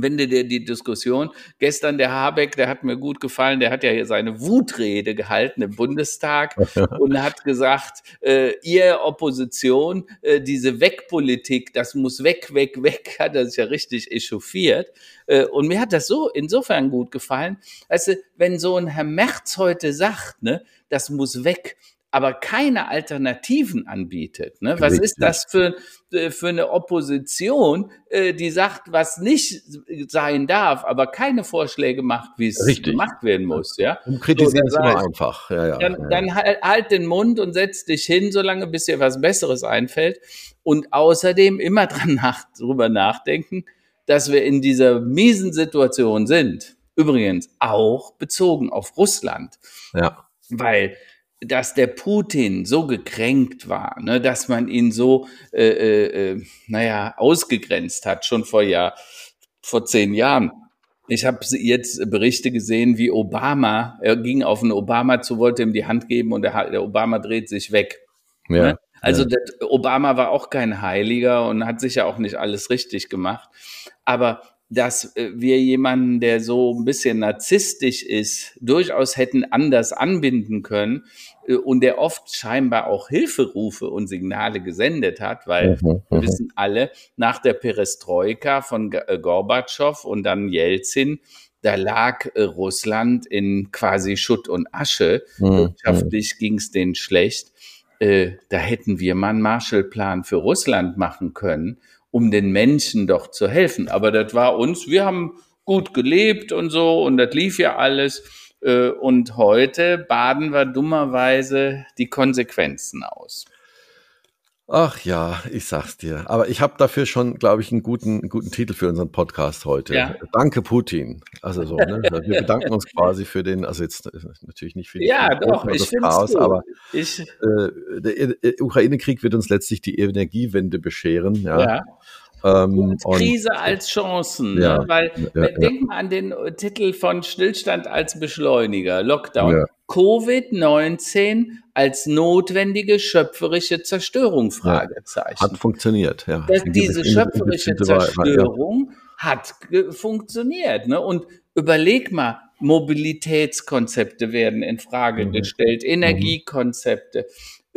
Wenn du dir die Diskussion, gestern der Habeck, der hat mir gut gefallen, der hat ja hier seine Wutrede gehalten im Bundestag und hat gesagt, äh, ihr Opposition, äh, diese Wegpolitik, das muss weg, weg, weg, hat er sich ja richtig echauffiert. Äh, und mir hat das so insofern gut gefallen, also wenn so ein Herr Merz heute sagt, ne, das muss weg, aber keine Alternativen anbietet. Ne? Was ist das für, äh, für eine Opposition, äh, die sagt, was nicht sein darf, aber keine Vorschläge macht, wie es Richtig. gemacht werden muss? Ja? Und kritisieren so, immer einfach. Ja, ja. Dann, dann halt, halt den Mund und setz dich hin, solange bis dir was Besseres einfällt. Und außerdem immer dran nach, drüber nachdenken, dass wir in dieser miesen Situation sind. Übrigens auch bezogen auf Russland. Ja. Weil dass der Putin so gekränkt war, ne, dass man ihn so, äh, äh, äh naja, ausgegrenzt hat, schon vor Jahr, vor zehn Jahren. Ich habe jetzt Berichte gesehen, wie Obama, er ging auf einen Obama zu, wollte ihm die Hand geben und der, der Obama dreht sich weg. Ja, ne? Also ja. Obama war auch kein Heiliger und hat sicher auch nicht alles richtig gemacht. Aber dass äh, wir jemanden, der so ein bisschen narzisstisch ist, durchaus hätten anders anbinden können äh, und der oft scheinbar auch Hilferufe und Signale gesendet hat, weil mhm, wir mhm. wissen alle, nach der Perestroika von äh, Gorbatschow und dann Jelzin, da lag Russland in quasi Schutt und Asche. Mhm. Wirtschaftlich ging es denen schlecht. Da hätten wir mal einen Marshallplan für Russland machen können um den Menschen doch zu helfen. Aber das war uns, wir haben gut gelebt und so und das lief ja alles. Äh, und heute baden wir dummerweise die Konsequenzen aus. Ach ja, ich sag's dir. Aber ich habe dafür schon, glaube ich, einen guten, einen guten Titel für unseren Podcast heute. Ja. Danke, Putin. Also so, ne? Wir bedanken uns quasi für den, also jetzt äh, natürlich nicht für, ja, für doch, ich das Chaos, gut. aber ich, äh, der, der Ukraine-Krieg wird uns letztlich die Energiewende bescheren. Ja. ja. Ähm, Krise und, als Chancen, ja, ne? weil ja, denk ja. mal an den Titel von Stillstand als Beschleuniger, Lockdown. Covid-19 als notwendige schöpferische Zerstörung, Fragezeichen. Hat funktioniert, ja. Dass diese schöpferische Zerstörung hat funktioniert, ne? Und überleg mal, Mobilitätskonzepte werden in Frage mhm. gestellt, mhm.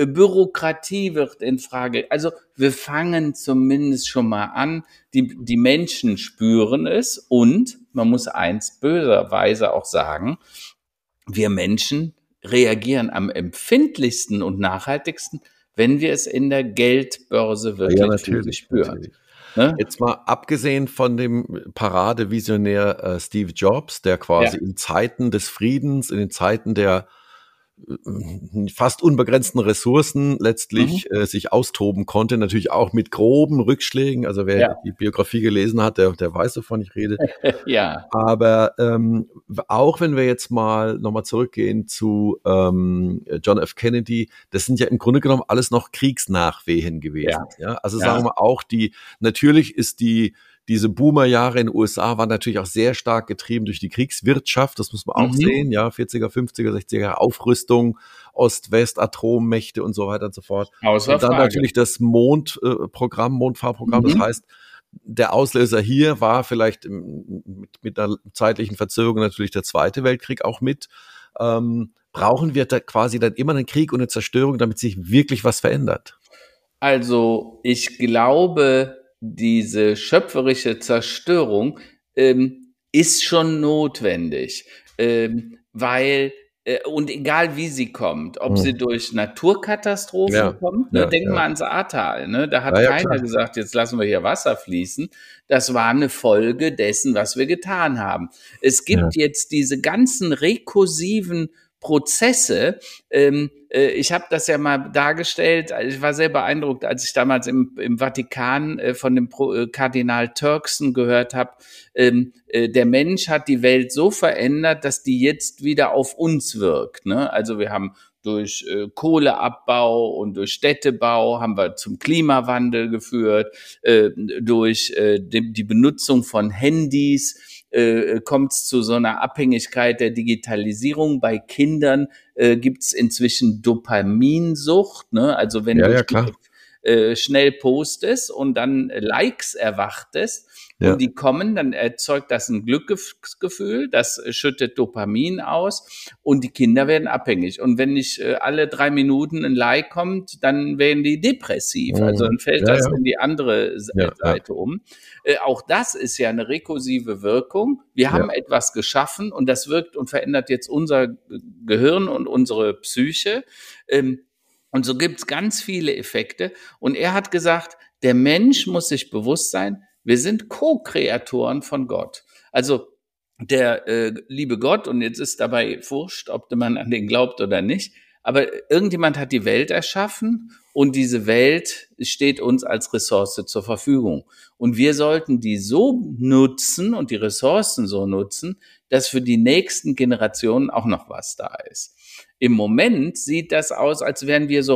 Bürokratie wird in Frage. Also wir fangen zumindest schon mal an. Die, die Menschen spüren es und man muss eins böserweise auch sagen, wir Menschen reagieren am empfindlichsten und nachhaltigsten, wenn wir es in der Geldbörse wirklich ja, spüren. Ne? Jetzt mal abgesehen von dem Paradevisionär äh, Steve Jobs, der quasi ja. in Zeiten des Friedens, in den Zeiten der fast unbegrenzten Ressourcen letztlich mhm. äh, sich austoben konnte, natürlich auch mit groben Rückschlägen. Also wer ja. die Biografie gelesen hat, der, der weiß, wovon ich rede. ja. Aber ähm, auch wenn wir jetzt mal nochmal zurückgehen zu ähm, John F. Kennedy, das sind ja im Grunde genommen alles noch Kriegsnachwehen gewesen. Ja. ja? Also ja. sagen wir auch die, natürlich ist die diese Boomer-Jahre in den USA waren natürlich auch sehr stark getrieben durch die Kriegswirtschaft. Das muss man auch mhm. sehen. Ja, 40er, 50er, 60er Aufrüstung, Ost-West, Atommächte und so weiter und so fort. Außer und dann Frage. natürlich das Mondprogramm, Mondfahrprogramm. Mhm. Das heißt, der Auslöser hier war vielleicht mit, mit einer zeitlichen Verzögerung natürlich der Zweite Weltkrieg auch mit. Ähm, brauchen wir da quasi dann immer einen Krieg und eine Zerstörung, damit sich wirklich was verändert? Also ich glaube, diese schöpferische Zerstörung ähm, ist schon notwendig, ähm, weil äh, und egal wie sie kommt, ob mhm. sie durch Naturkatastrophen ja, kommt, ne, ja, denk ja. mal ans Ahrtal, ne? da hat keiner klar. gesagt, jetzt lassen wir hier Wasser fließen. Das war eine Folge dessen, was wir getan haben. Es gibt jetzt diese ganzen rekursiven Prozesse. Ähm, äh, ich habe das ja mal dargestellt. Ich war sehr beeindruckt, als ich damals im, im Vatikan äh, von dem Pro, äh, Kardinal Turkson gehört habe. Ähm, äh, der Mensch hat die Welt so verändert, dass die jetzt wieder auf uns wirkt. Ne? Also wir haben durch äh, Kohleabbau und durch Städtebau haben wir zum Klimawandel geführt, äh, durch äh, die, die Benutzung von Handys äh, kommt es zu so einer Abhängigkeit der Digitalisierung. Bei Kindern äh, gibt es inzwischen Dopaminsucht. Ne? Also wenn ja, du ja. Äh, schnell postest und dann Likes erwartest, ja. und die kommen, dann erzeugt das ein Glücksgefühl, das schüttet Dopamin aus und die Kinder werden abhängig. Und wenn nicht äh, alle drei Minuten ein Like kommt, dann werden die depressiv. Mhm. Also dann fällt ja, das ja. in die andere Seite um. Äh, auch das ist ja eine rekursive Wirkung. Wir haben etwas geschaffen und das wirkt und verändert jetzt unser Gehirn und unsere Psyche. Ähm, und so gibt's ganz viele Effekte. Und er hat gesagt, der Mensch muss sich bewusst sein, wir sind Co-Kreatoren von Gott. Also der äh, liebe Gott, und jetzt ist dabei wurscht, ob man an den glaubt oder nicht, aber irgendjemand hat die Welt erschaffen und diese Welt steht uns als Ressource zur Verfügung. Und wir sollten die so nutzen und die Ressourcen so nutzen, dass für die nächsten Generationen auch noch was da ist. Im Moment sieht das aus, als wären wir so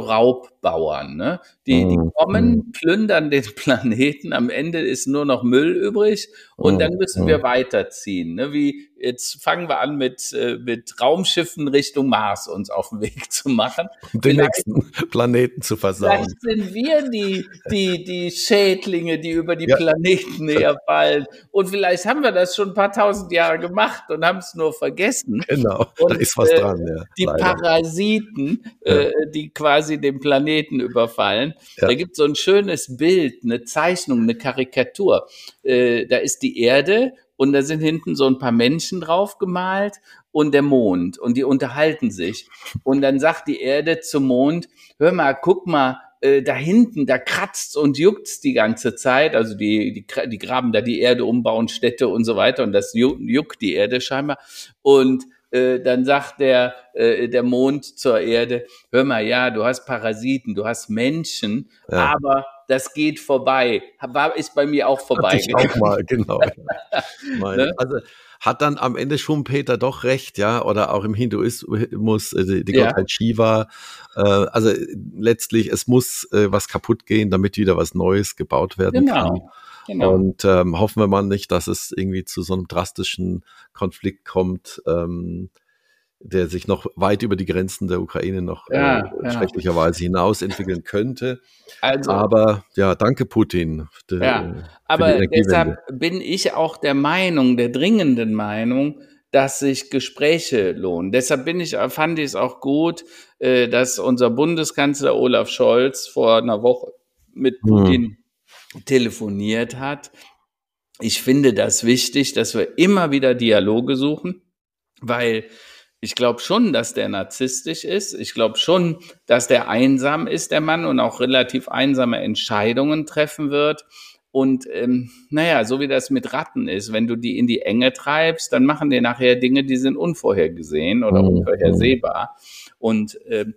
Raubbauern. Ne? Die, die mhm. kommen, mhm. plündern den Planeten, am Ende ist nur noch Müll übrig und dann müssen wir weiterziehen. Ne? Wie jetzt fangen wir an mit, äh, mit Raumschiffen Richtung Mars uns auf den Weg zu machen. Um den vielleicht, nächsten Planeten zu versauen. Vielleicht sind wir die, die, die Schädlinge, die über die ja. Planeten herfallen. Und vielleicht haben wir das schon ein paar tausend Jahre gemacht und haben es nur vergessen. Genau, und, da ist was äh, dran. Ja, die leider. Parasiten, ja. äh, die quasi den Planeten überfallen. Ja. Da gibt es so ein schönes Bild, eine Zeichnung, eine Karikatur. Äh, da ist die Erde und da sind hinten so ein paar Menschen drauf gemalt und der Mond und die unterhalten sich. Und dann sagt die Erde zum Mond, hör mal, guck mal, äh, da hinten, da kratzt und juckt's die ganze Zeit. Also die, die, die graben da die Erde, umbauen Städte und so weiter und das juckt die Erde scheinbar. Und äh, dann sagt der, äh, der Mond zur Erde, hör mal, ja, du hast Parasiten, du hast Menschen, ja. aber das geht vorbei. War, ist bei mir auch vorbei. Ich auch mal, genau. ne? Also hat dann am Ende Schumpeter doch recht, ja, oder auch im Hinduismus äh, die, die ja. Gottheit Shiva. Äh, also letztlich, es muss äh, was kaputt gehen, damit wieder was Neues gebaut werden genau. kann. Genau. Und ähm, hoffen wir mal nicht, dass es irgendwie zu so einem drastischen Konflikt kommt. Ähm, der sich noch weit über die Grenzen der Ukraine noch ja, äh, ja. schrecklicherweise hinaus entwickeln könnte. Also, aber ja, danke Putin. De, ja, aber deshalb bin ich auch der Meinung, der dringenden Meinung, dass sich Gespräche lohnen. Deshalb bin ich, fand ich es auch gut, äh, dass unser Bundeskanzler Olaf Scholz vor einer Woche mit hm. Putin hm. Telefoniert hat. Ich finde das wichtig, dass wir immer wieder Dialoge suchen, weil ich glaube schon, dass der narzisstisch ist. Ich glaube schon, dass der einsam ist, der Mann, und auch relativ einsame Entscheidungen treffen wird. Und ähm, naja, so wie das mit Ratten ist, wenn du die in die Enge treibst, dann machen die nachher Dinge, die sind unvorhergesehen oder mhm. unvorhersehbar. Und ähm,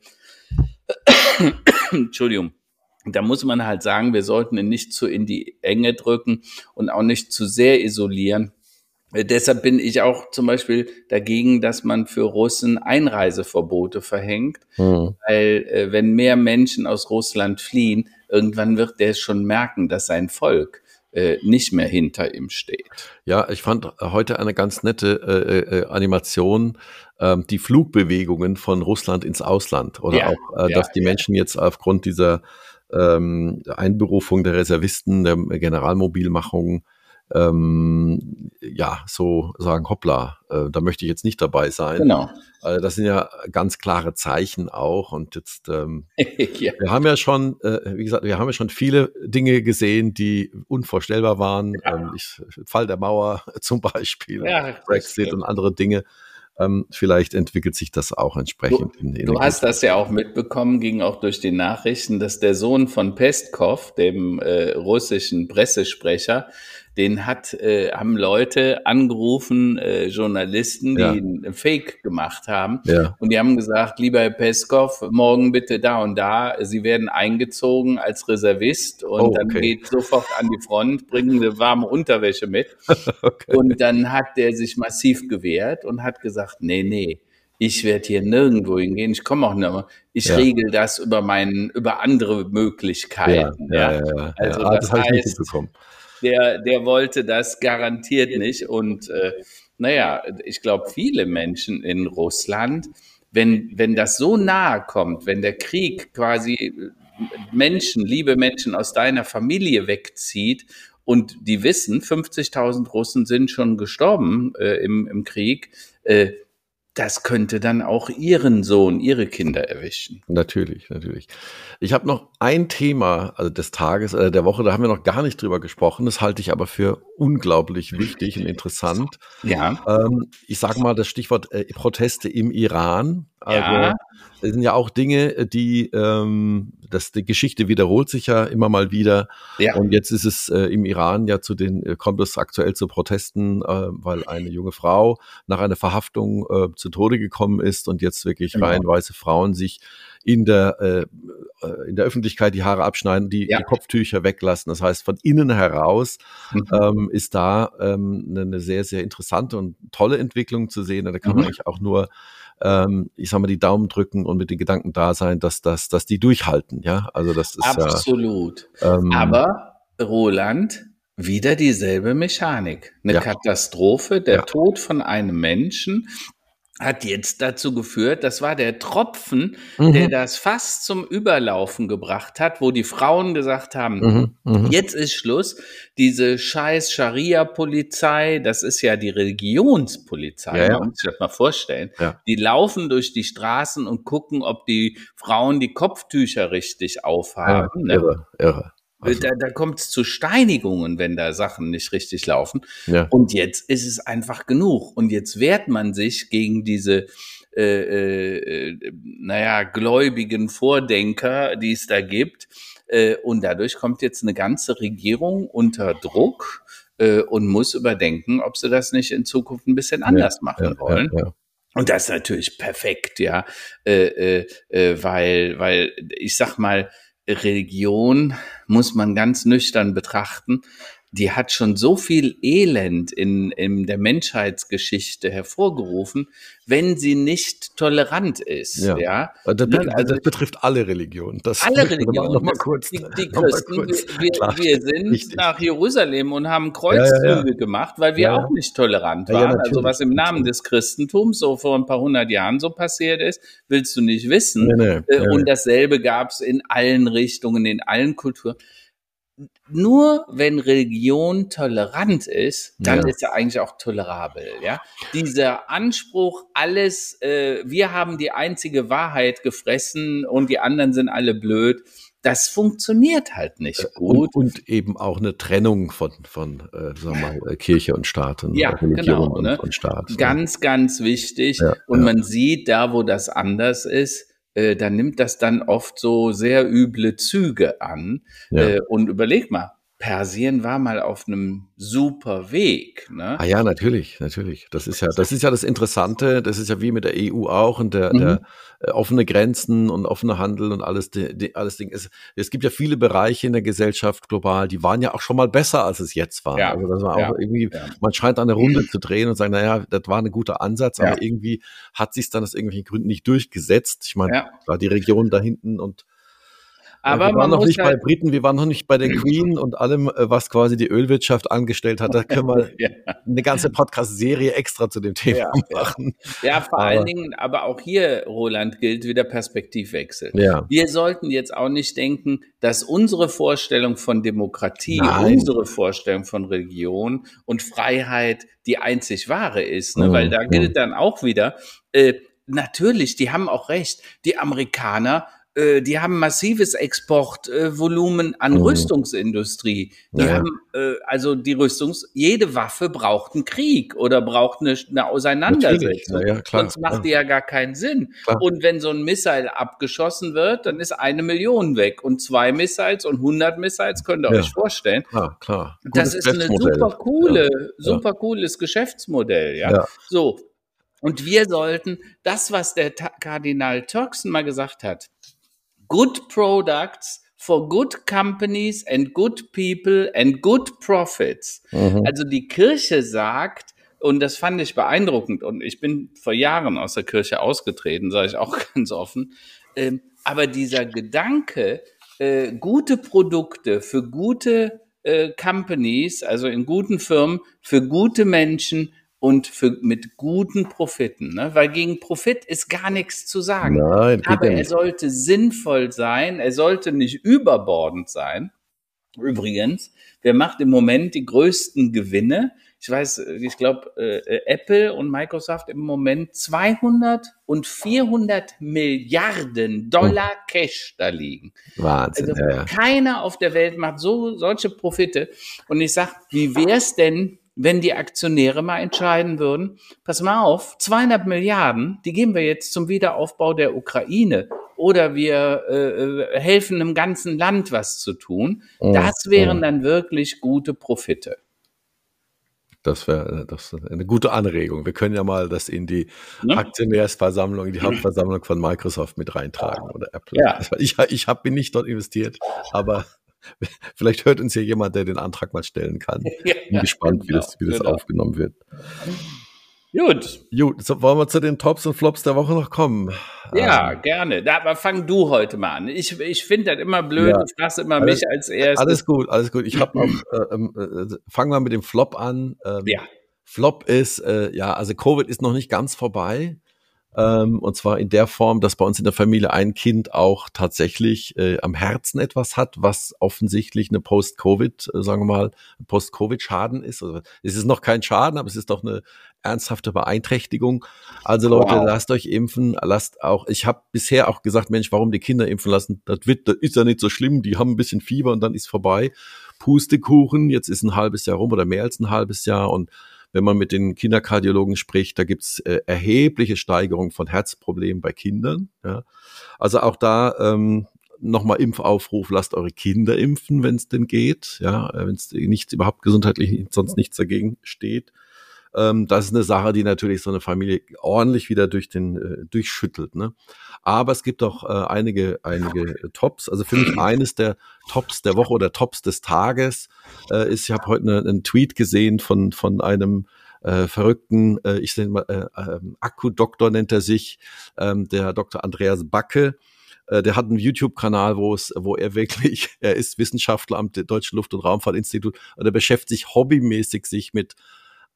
Entschuldigung. Da muss man halt sagen, wir sollten ihn nicht zu in die Enge drücken und auch nicht zu sehr isolieren, äh, deshalb bin ich auch zum Beispiel dagegen, dass man für Russen Einreiseverbote verhängt, mhm. weil äh, wenn mehr Menschen aus Russland fliehen, irgendwann wird der schon merken, dass sein Volk äh, nicht mehr hinter ihm steht. Ja, ich fand heute eine ganz nette äh, äh, Animation, ähm, die Flugbewegungen von Russland ins Ausland oder ja, auch, äh, dass ja, die Menschen ja. jetzt aufgrund dieser ähm, Einberufung der Reservisten, der Generalmobilmachung ähm, ja, so sagen, hoppla, äh, da möchte ich jetzt nicht dabei sein. Genau. Also das sind ja ganz klare Zeichen auch. Und jetzt, ähm, ja. wir haben ja schon, äh, wie gesagt, wir haben ja schon viele Dinge gesehen, die unvorstellbar waren. Ja. Ähm, ich, Fall der Mauer zum Beispiel, ja, Brexit und andere Dinge. Ähm, vielleicht entwickelt sich das auch entsprechend. Du, du hast das ja auch mitbekommen, ging auch durch die Nachrichten, dass der Sohn von Pestkov, dem äh, russischen Pressesprecher, den hat, äh, haben Leute angerufen, äh, Journalisten, die ja. ein Fake gemacht haben. Ja. Und die haben gesagt, lieber Herr Peskov, morgen bitte da und da. Sie werden eingezogen als Reservist und oh, okay. dann geht sofort an die Front, bringen eine warme Unterwäsche mit. okay. Und dann hat der sich massiv gewehrt und hat gesagt, nee, nee, ich werde hier nirgendwo hingehen, ich komme auch nicht mehr. Ich ja. regel das über meinen, über andere Möglichkeiten. Ja, ja, ja, ja. Also ja, das, das heißt, ich nicht der, der wollte das garantiert nicht. Und äh, naja, ich glaube, viele Menschen in Russland, wenn, wenn das so nahe kommt, wenn der Krieg quasi Menschen, liebe Menschen aus deiner Familie wegzieht und die wissen, 50.000 Russen sind schon gestorben äh, im, im Krieg, äh, das könnte dann auch Ihren Sohn, Ihre Kinder erwischen. Natürlich, natürlich. Ich habe noch ein Thema also des Tages, äh, der Woche, da haben wir noch gar nicht drüber gesprochen. Das halte ich aber für unglaublich wichtig und interessant. Ja. Ähm, ich sage mal das Stichwort äh, Proteste im Iran. Also, ja. Das sind ja auch Dinge, die, ähm, das, die Geschichte wiederholt sich ja immer mal wieder. Ja. Und jetzt ist es äh, im Iran ja zu den, äh, kommt es aktuell zu Protesten, äh, weil eine junge Frau nach einer Verhaftung äh, zu Tode gekommen ist und jetzt wirklich genau. reihenweise Frauen sich in der, äh, äh, in der Öffentlichkeit die Haare abschneiden, die, ja. die Kopftücher weglassen. Das heißt, von innen heraus mhm. ähm, ist da ähm, eine sehr, sehr interessante und tolle Entwicklung zu sehen. Und da kann mhm. man eigentlich auch nur ähm, ich sag mal, die Daumen drücken und mit den Gedanken da sein, dass, dass, dass die durchhalten, ja. Also das ist absolut. Ja, ähm, Aber Roland, wieder dieselbe Mechanik. Eine ja. Katastrophe, der ja. Tod von einem Menschen, hat jetzt dazu geführt, das war der Tropfen, mhm. der das fast zum Überlaufen gebracht hat, wo die Frauen gesagt haben, mhm. Mhm. jetzt ist Schluss, diese scheiß Scharia-Polizei, das ist ja die Religionspolizei, ja, ja. muss sich das mal vorstellen, ja. die laufen durch die Straßen und gucken, ob die Frauen die Kopftücher richtig aufhaben. Ja, irre, ne? irre. Also. Da, da kommt es zu Steinigungen, wenn da Sachen nicht richtig laufen. Ja. Und jetzt ist es einfach genug. Und jetzt wehrt man sich gegen diese, äh, äh, naja, gläubigen Vordenker, die es da gibt. Äh, und dadurch kommt jetzt eine ganze Regierung unter Druck äh, und muss überdenken, ob sie das nicht in Zukunft ein bisschen anders ja, machen ja, wollen. Ja, und das ist natürlich perfekt, ja, äh, äh, äh, weil, weil ich sag mal, Religion muss man ganz nüchtern betrachten. Die hat schon so viel Elend in, in der Menschheitsgeschichte hervorgerufen, wenn sie nicht tolerant ist. Ja. ja? Das, ne, also, das betrifft alle Religionen. Das alle Religionen. Noch mal kurz, die, die Christen, kurz wir, wir, sind Richtig. nach Jerusalem und haben Kreuzzüge ja, ja, gemacht, weil wir auch nicht tolerant waren. also was im Namen des Christentums so vor ein paar hundert Jahren so passiert ist, willst du nicht wissen. Nee, nee, äh, und dasselbe gab es in allen Richtungen, in allen Kulturen nur wenn Religion tolerant ist, dann ja. ist er eigentlich auch tolerabel. Ja, dieser Anspruch, alles, äh, wir haben die einzige Wahrheit gefressen und die anderen sind alle blöd. Das funktioniert halt nicht äh, gut. Und, und eben auch eine Trennung von, von äh, sagen wir mal, äh, Kirche und Staat und ja, Religion genau, und, ne? und Staat. Ganz, ganz wichtig. Ja, und man sieht, da wo das anders ist, äh, dann nimmt das dann oft so sehr üble Züge an. Ja. Äh, und überleg mal, Persien war mal auf einem super Weg. Ne? Ah ja, natürlich, natürlich. Das ist ja, das ist ja das Interessante. Das ist ja wie mit der EU auch und der, mhm. der äh, offene Grenzen und offene Handel und alles, die, die, alles Ding. Es, es gibt ja viele Bereiche in der Gesellschaft global, die waren ja auch schon mal besser, als es jetzt war. Ja. Also das war ja. auch irgendwie, ja. man scheint an eine Runde mhm. zu drehen und sagen, naja, das war ein guter Ansatz, aber irgendwie hat sich dann aus irgendwelchen Gründen nicht durchgesetzt. Ich meine, war die Region da hinten und aber wir waren noch nicht halt bei Briten, wir waren noch nicht bei der Queen und allem, äh, was quasi die Ölwirtschaft angestellt hat. Da können wir ja. eine ganze Podcast-Serie extra zu dem Thema ja, machen. Ja, vor aber, allen Dingen, aber auch hier, Roland, gilt wieder Perspektivwechsel. Wir sollten jetzt auch nicht denken, dass unsere Vorstellung von Demokratie, Nein. unsere Vorstellung von Religion und Freiheit die einzig wahre ist. Ne? Mhm. Weil da gilt dann auch wieder, äh, natürlich, die haben auch recht, die Amerikaner äh, die haben massives Exportvolumen äh, an mhm. Rüstungsindustrie. Die ja. haben äh, also die Rüstungs, jede Waffe braucht einen Krieg oder braucht eine, eine Auseinandersetzung. Ja, klar, Sonst macht ja. die ja gar keinen Sinn. Klar. Und wenn so ein Missile abgeschossen wird, dann ist eine Million weg und zwei Missiles und 100 Missiles könnt ihr euch vorstellen. Klar, klar. Gutes das ist eine super coole, super cooles Geschäftsmodell. Ja. So. Und wir sollten das, was der Kardinal Turkson mal gesagt hat, good products for good companies and good people and good profits. Mhm. Also die Kirche sagt, und das fand ich beeindruckend, und ich bin vor Jahren aus der Kirche ausgetreten, sage ich auch ganz offen, ähm, aber dieser Gedanke, äh, gute Produkte für gute äh, Companies, also in guten Firmen, für gute Menschen, und für, mit guten Profiten, ne? weil gegen Profit ist gar nichts zu sagen. Nein, Aber er sollte sinnvoll sein, er sollte nicht überbordend sein. Übrigens, wer macht im Moment die größten Gewinne? Ich weiß, ich glaube, äh, Apple und Microsoft im Moment 200 und 400 Milliarden Dollar oh. Cash da liegen. Wahnsinn. Also, ja. Keiner auf der Welt macht so solche Profite. Und ich sag, wie wär's denn, wenn die Aktionäre mal entscheiden würden, pass mal auf, 200 Milliarden, die geben wir jetzt zum Wiederaufbau der Ukraine oder wir äh, helfen einem ganzen Land was zu tun. Mhm. Das wären dann wirklich gute Profite. Das wäre das eine gute Anregung. Wir können ja mal das in die ne? Aktionärsversammlung, in die Hauptversammlung von Microsoft mit reintragen oder Apple. Ja. Ich, ich hab, bin nicht dort investiert, aber Vielleicht hört uns hier jemand, der den Antrag mal stellen kann. Ja, Bin gespannt, genau, wie das, wie das genau. aufgenommen wird. Gut. Gut, so wollen wir zu den Tops und Flops der Woche noch kommen? Ja, ähm, gerne. Da, aber fang du heute mal an. Ich, ich finde das immer blöd. Ja, du fragst immer alles, mich als erstes. Alles gut, alles gut. Ich habe auch, äh, ähm, äh, fangen wir mit dem Flop an. Ähm, ja. Flop ist, äh, ja, also Covid ist noch nicht ganz vorbei. Ähm, und zwar in der Form, dass bei uns in der Familie ein Kind auch tatsächlich äh, am Herzen etwas hat, was offensichtlich eine Post-Covid, äh, sagen wir mal, Post-Covid-Schaden ist. Also, es ist noch kein Schaden, aber es ist doch eine ernsthafte Beeinträchtigung. Also Leute, wow. lasst euch impfen, lasst auch, ich habe bisher auch gesagt, Mensch, warum die Kinder impfen lassen? Das, wird, das ist ja nicht so schlimm, die haben ein bisschen Fieber und dann ist vorbei. Pustekuchen, jetzt ist ein halbes Jahr rum oder mehr als ein halbes Jahr und wenn man mit den Kinderkardiologen spricht, da gibt's äh, erhebliche Steigerungen von Herzproblemen bei Kindern. Ja. Also auch da ähm, nochmal Impfaufruf, lasst eure Kinder impfen, wenn es denn geht, ja, äh, wenn es nichts überhaupt gesundheitlich sonst nichts dagegen steht. Ähm, das ist eine Sache, die natürlich so eine Familie ordentlich wieder durch den äh, durchschüttelt. Ne? Aber es gibt auch äh, einige einige Tops. Also für mich eines der Tops der Woche oder Tops des Tages äh, ist, ich habe heute eine, einen Tweet gesehen von von einem äh, verrückten, äh, ich nenne mal, äh, äh, Akku-Doktor nennt er sich, ähm, der Dr. Andreas Backe. Äh, der hat einen YouTube-Kanal, wo es, wo er wirklich, er ist Wissenschaftler am Deutschen Luft- und Raumfahrtinstitut und er beschäftigt sich hobbymäßig sich mit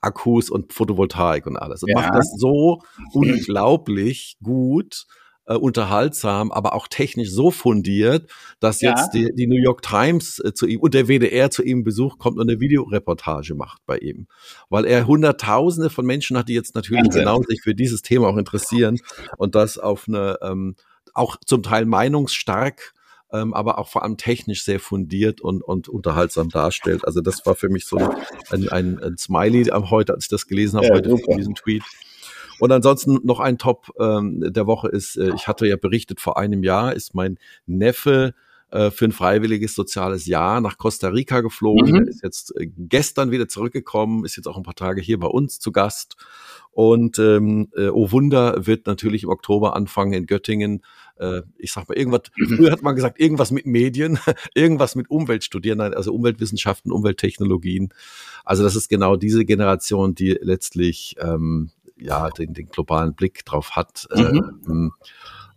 Akkus und Photovoltaik und alles. Und ja. macht das so unglaublich gut, äh, unterhaltsam, aber auch technisch so fundiert, dass ja. jetzt die, die, New York Times äh, zu ihm und der WDR zu ihm Besuch kommt und eine Videoreportage macht bei ihm. Weil er Hunderttausende von Menschen hat, die jetzt natürlich Wahnsinn. genau sich für dieses Thema auch interessieren und das auf eine ähm, auch zum Teil meinungsstark ähm, aber auch vor allem technisch sehr fundiert und, und unterhaltsam darstellt. Also das war für mich so ein, ein, ein Smiley am heute, als ich das gelesen habe, ja, heute in diesem Tweet. Und ansonsten noch ein Top ähm, der Woche ist, äh, ich hatte ja berichtet, vor einem Jahr ist mein Neffe äh, für ein freiwilliges soziales Jahr nach Costa Rica geflogen. Mhm. Er ist jetzt äh, gestern wieder zurückgekommen, ist jetzt auch ein paar Tage hier bei uns zu Gast. Und ähm, äh, Oh Wunder wird natürlich im Oktober anfangen in Göttingen. Äh, ich sag mal, irgendwas, früher hat man gesagt, irgendwas mit Medien, irgendwas mit Umwelt studieren, nein, also Umweltwissenschaften, Umwelttechnologien. Also das ist genau diese Generation, die letztlich ähm, ja den, den globalen Blick drauf hat. Mhm. Ähm,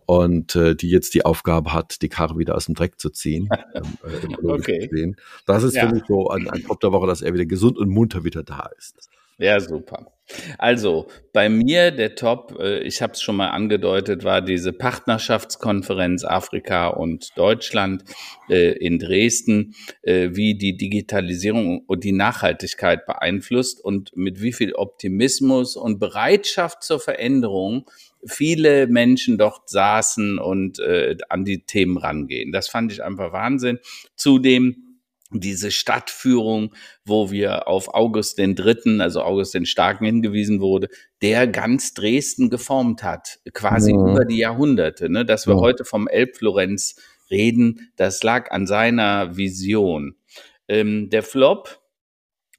und äh, die jetzt die Aufgabe hat, die Karre wieder aus dem Dreck zu ziehen. Ähm, äh, okay. Das ist ja. für mich so ein, ein Top der Woche, dass er wieder gesund und munter wieder da ist. Ja, super. Also bei mir der Top, äh, ich habe es schon mal angedeutet, war diese Partnerschaftskonferenz Afrika und Deutschland äh, in Dresden, äh, wie die Digitalisierung und die Nachhaltigkeit beeinflusst und mit wie viel Optimismus und Bereitschaft zur Veränderung viele Menschen dort saßen und an die Themen rangehen. Das fand ich einfach Wahnsinn. Zudem diese Stadtführung, wo wir auf August den Dritten, also August den Starken hingewiesen wurde, der ganz Dresden geformt hat, quasi mhm. über die Jahrhunderte. Ne? Dass wir mhm. heute vom Elbflorenz reden, das lag an seiner Vision. Ähm, der Flop,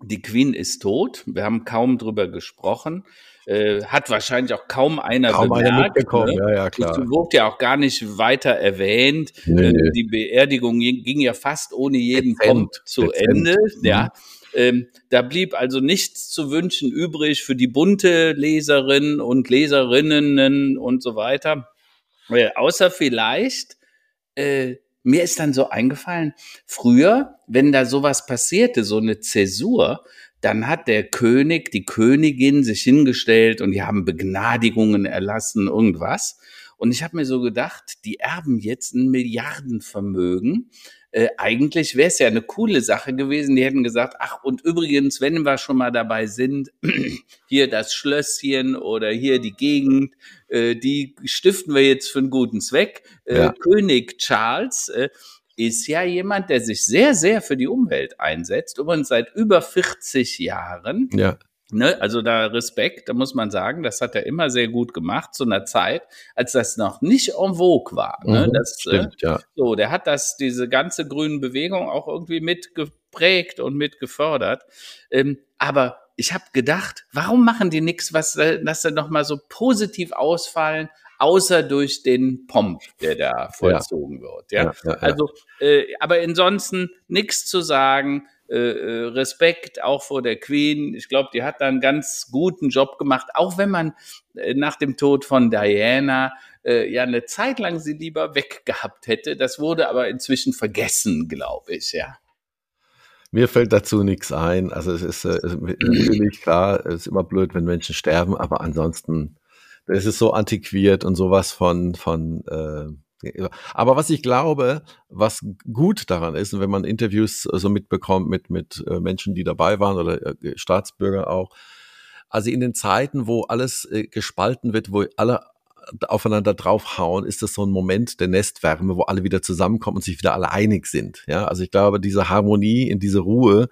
die Queen ist tot. Wir haben kaum drüber gesprochen. Äh, hat wahrscheinlich auch kaum einer kaum bemerkt. Einer ne? ja, ja, klar. Es wurde ja auch gar nicht weiter erwähnt. Nee. Äh, die Beerdigung ging ja fast ohne jeden Punkt zu Dezent. Ende. Mhm. Ja. Ähm, da blieb also nichts zu wünschen übrig für die bunte Leserin und Leserinnen und so weiter. Äh, außer vielleicht, äh, mir ist dann so eingefallen, früher, wenn da sowas passierte, so eine Zäsur, dann hat der König, die Königin sich hingestellt und die haben Begnadigungen erlassen, irgendwas. Und ich habe mir so gedacht, die erben jetzt ein Milliardenvermögen. Äh, eigentlich wäre es ja eine coole Sache gewesen. Die hätten gesagt, ach und übrigens, wenn wir schon mal dabei sind, hier das Schlösschen oder hier die Gegend, äh, die stiften wir jetzt für einen guten Zweck. Äh, ja. König Charles äh, ist ja jemand, der sich sehr, sehr für die Umwelt einsetzt, übrigens seit über 40 Jahren. Ja. Ne, also da Respekt, da muss man sagen, das hat er immer sehr gut gemacht zu einer Zeit, als das noch nicht en vogue war. Ne? Mhm, das, äh, stimmt, äh, ja. So, der hat das, diese ganze grüne Bewegung auch irgendwie mitgeprägt und mitgefördert. Ähm, aber ich habe gedacht, warum machen die nichts, was, dass sie noch mal so positiv ausfallen außer durch den Pomp, der da vollzogen ja. wird. Ja, ja, ja also, äh, aber ansonsten nichts zu sagen. Äh, äh, Respekt auch vor der Queen. Ich glaube, die hat da einen ganz guten Job gemacht, auch wenn man äh, nach dem Tod von Diana äh, ja eine Zeit lang sie lieber weggehabt hätte. Das wurde aber inzwischen vergessen, glaube ich, ja. Mir fällt dazu nichts ein. Also es ist äh, natürlich klar, es ist immer blöd, wenn Menschen sterben, aber ansonsten das ist so antiquiert und sowas von, von äh, aber was ich glaube, was gut daran ist, und wenn man Interviews so mitbekommt mit, mit äh, Menschen, die dabei waren oder äh, Staatsbürger auch, also in den Zeiten, wo alles äh, gespalten wird, wo alle aufeinander draufhauen, ist das so ein Moment der Nestwärme, wo alle wieder zusammenkommen und sich wieder alle einig sind. Ja, also ich glaube, diese Harmonie in diese Ruhe,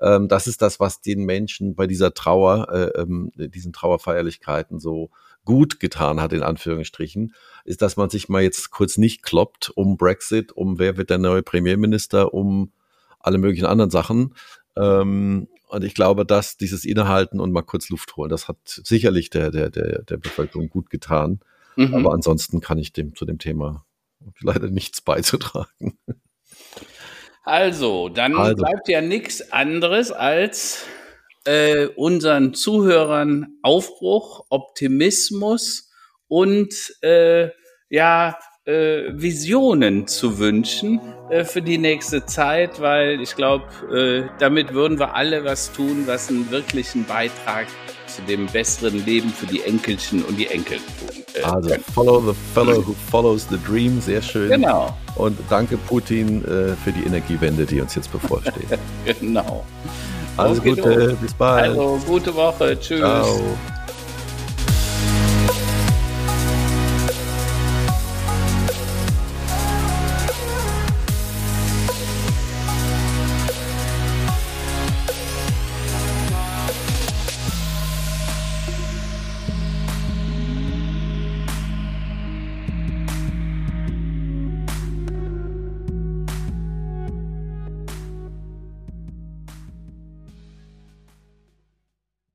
ähm, das ist das, was den Menschen bei dieser Trauer, äh, ähm, diesen Trauerfeierlichkeiten so gut getan hat, in Anführungsstrichen, ist, dass man sich mal jetzt kurz nicht kloppt um Brexit, um wer wird der neue Premierminister, um alle möglichen anderen Sachen. Ähm, und ich glaube, dass dieses Innehalten und mal kurz Luft holen, das hat sicherlich der, der, der, der Bevölkerung gut getan. Mhm. Aber ansonsten kann ich dem zu dem Thema leider nichts beizutragen. Also, dann also. bleibt ja nichts anderes als äh, unseren Zuhörern Aufbruch, Optimismus und äh, ja äh, Visionen zu wünschen äh, für die nächste Zeit, weil ich glaube, äh, damit würden wir alle was tun, was einen wirklichen Beitrag zu dem besseren Leben für die Enkelchen und die Enkel tun. Äh, also follow the fellow who follows the dream, sehr schön. Genau. Und danke Putin äh, für die Energiewende, die uns jetzt bevorsteht. genau. Alles Gute, bis bald. Also, gute Woche. Tschüss. Ciao.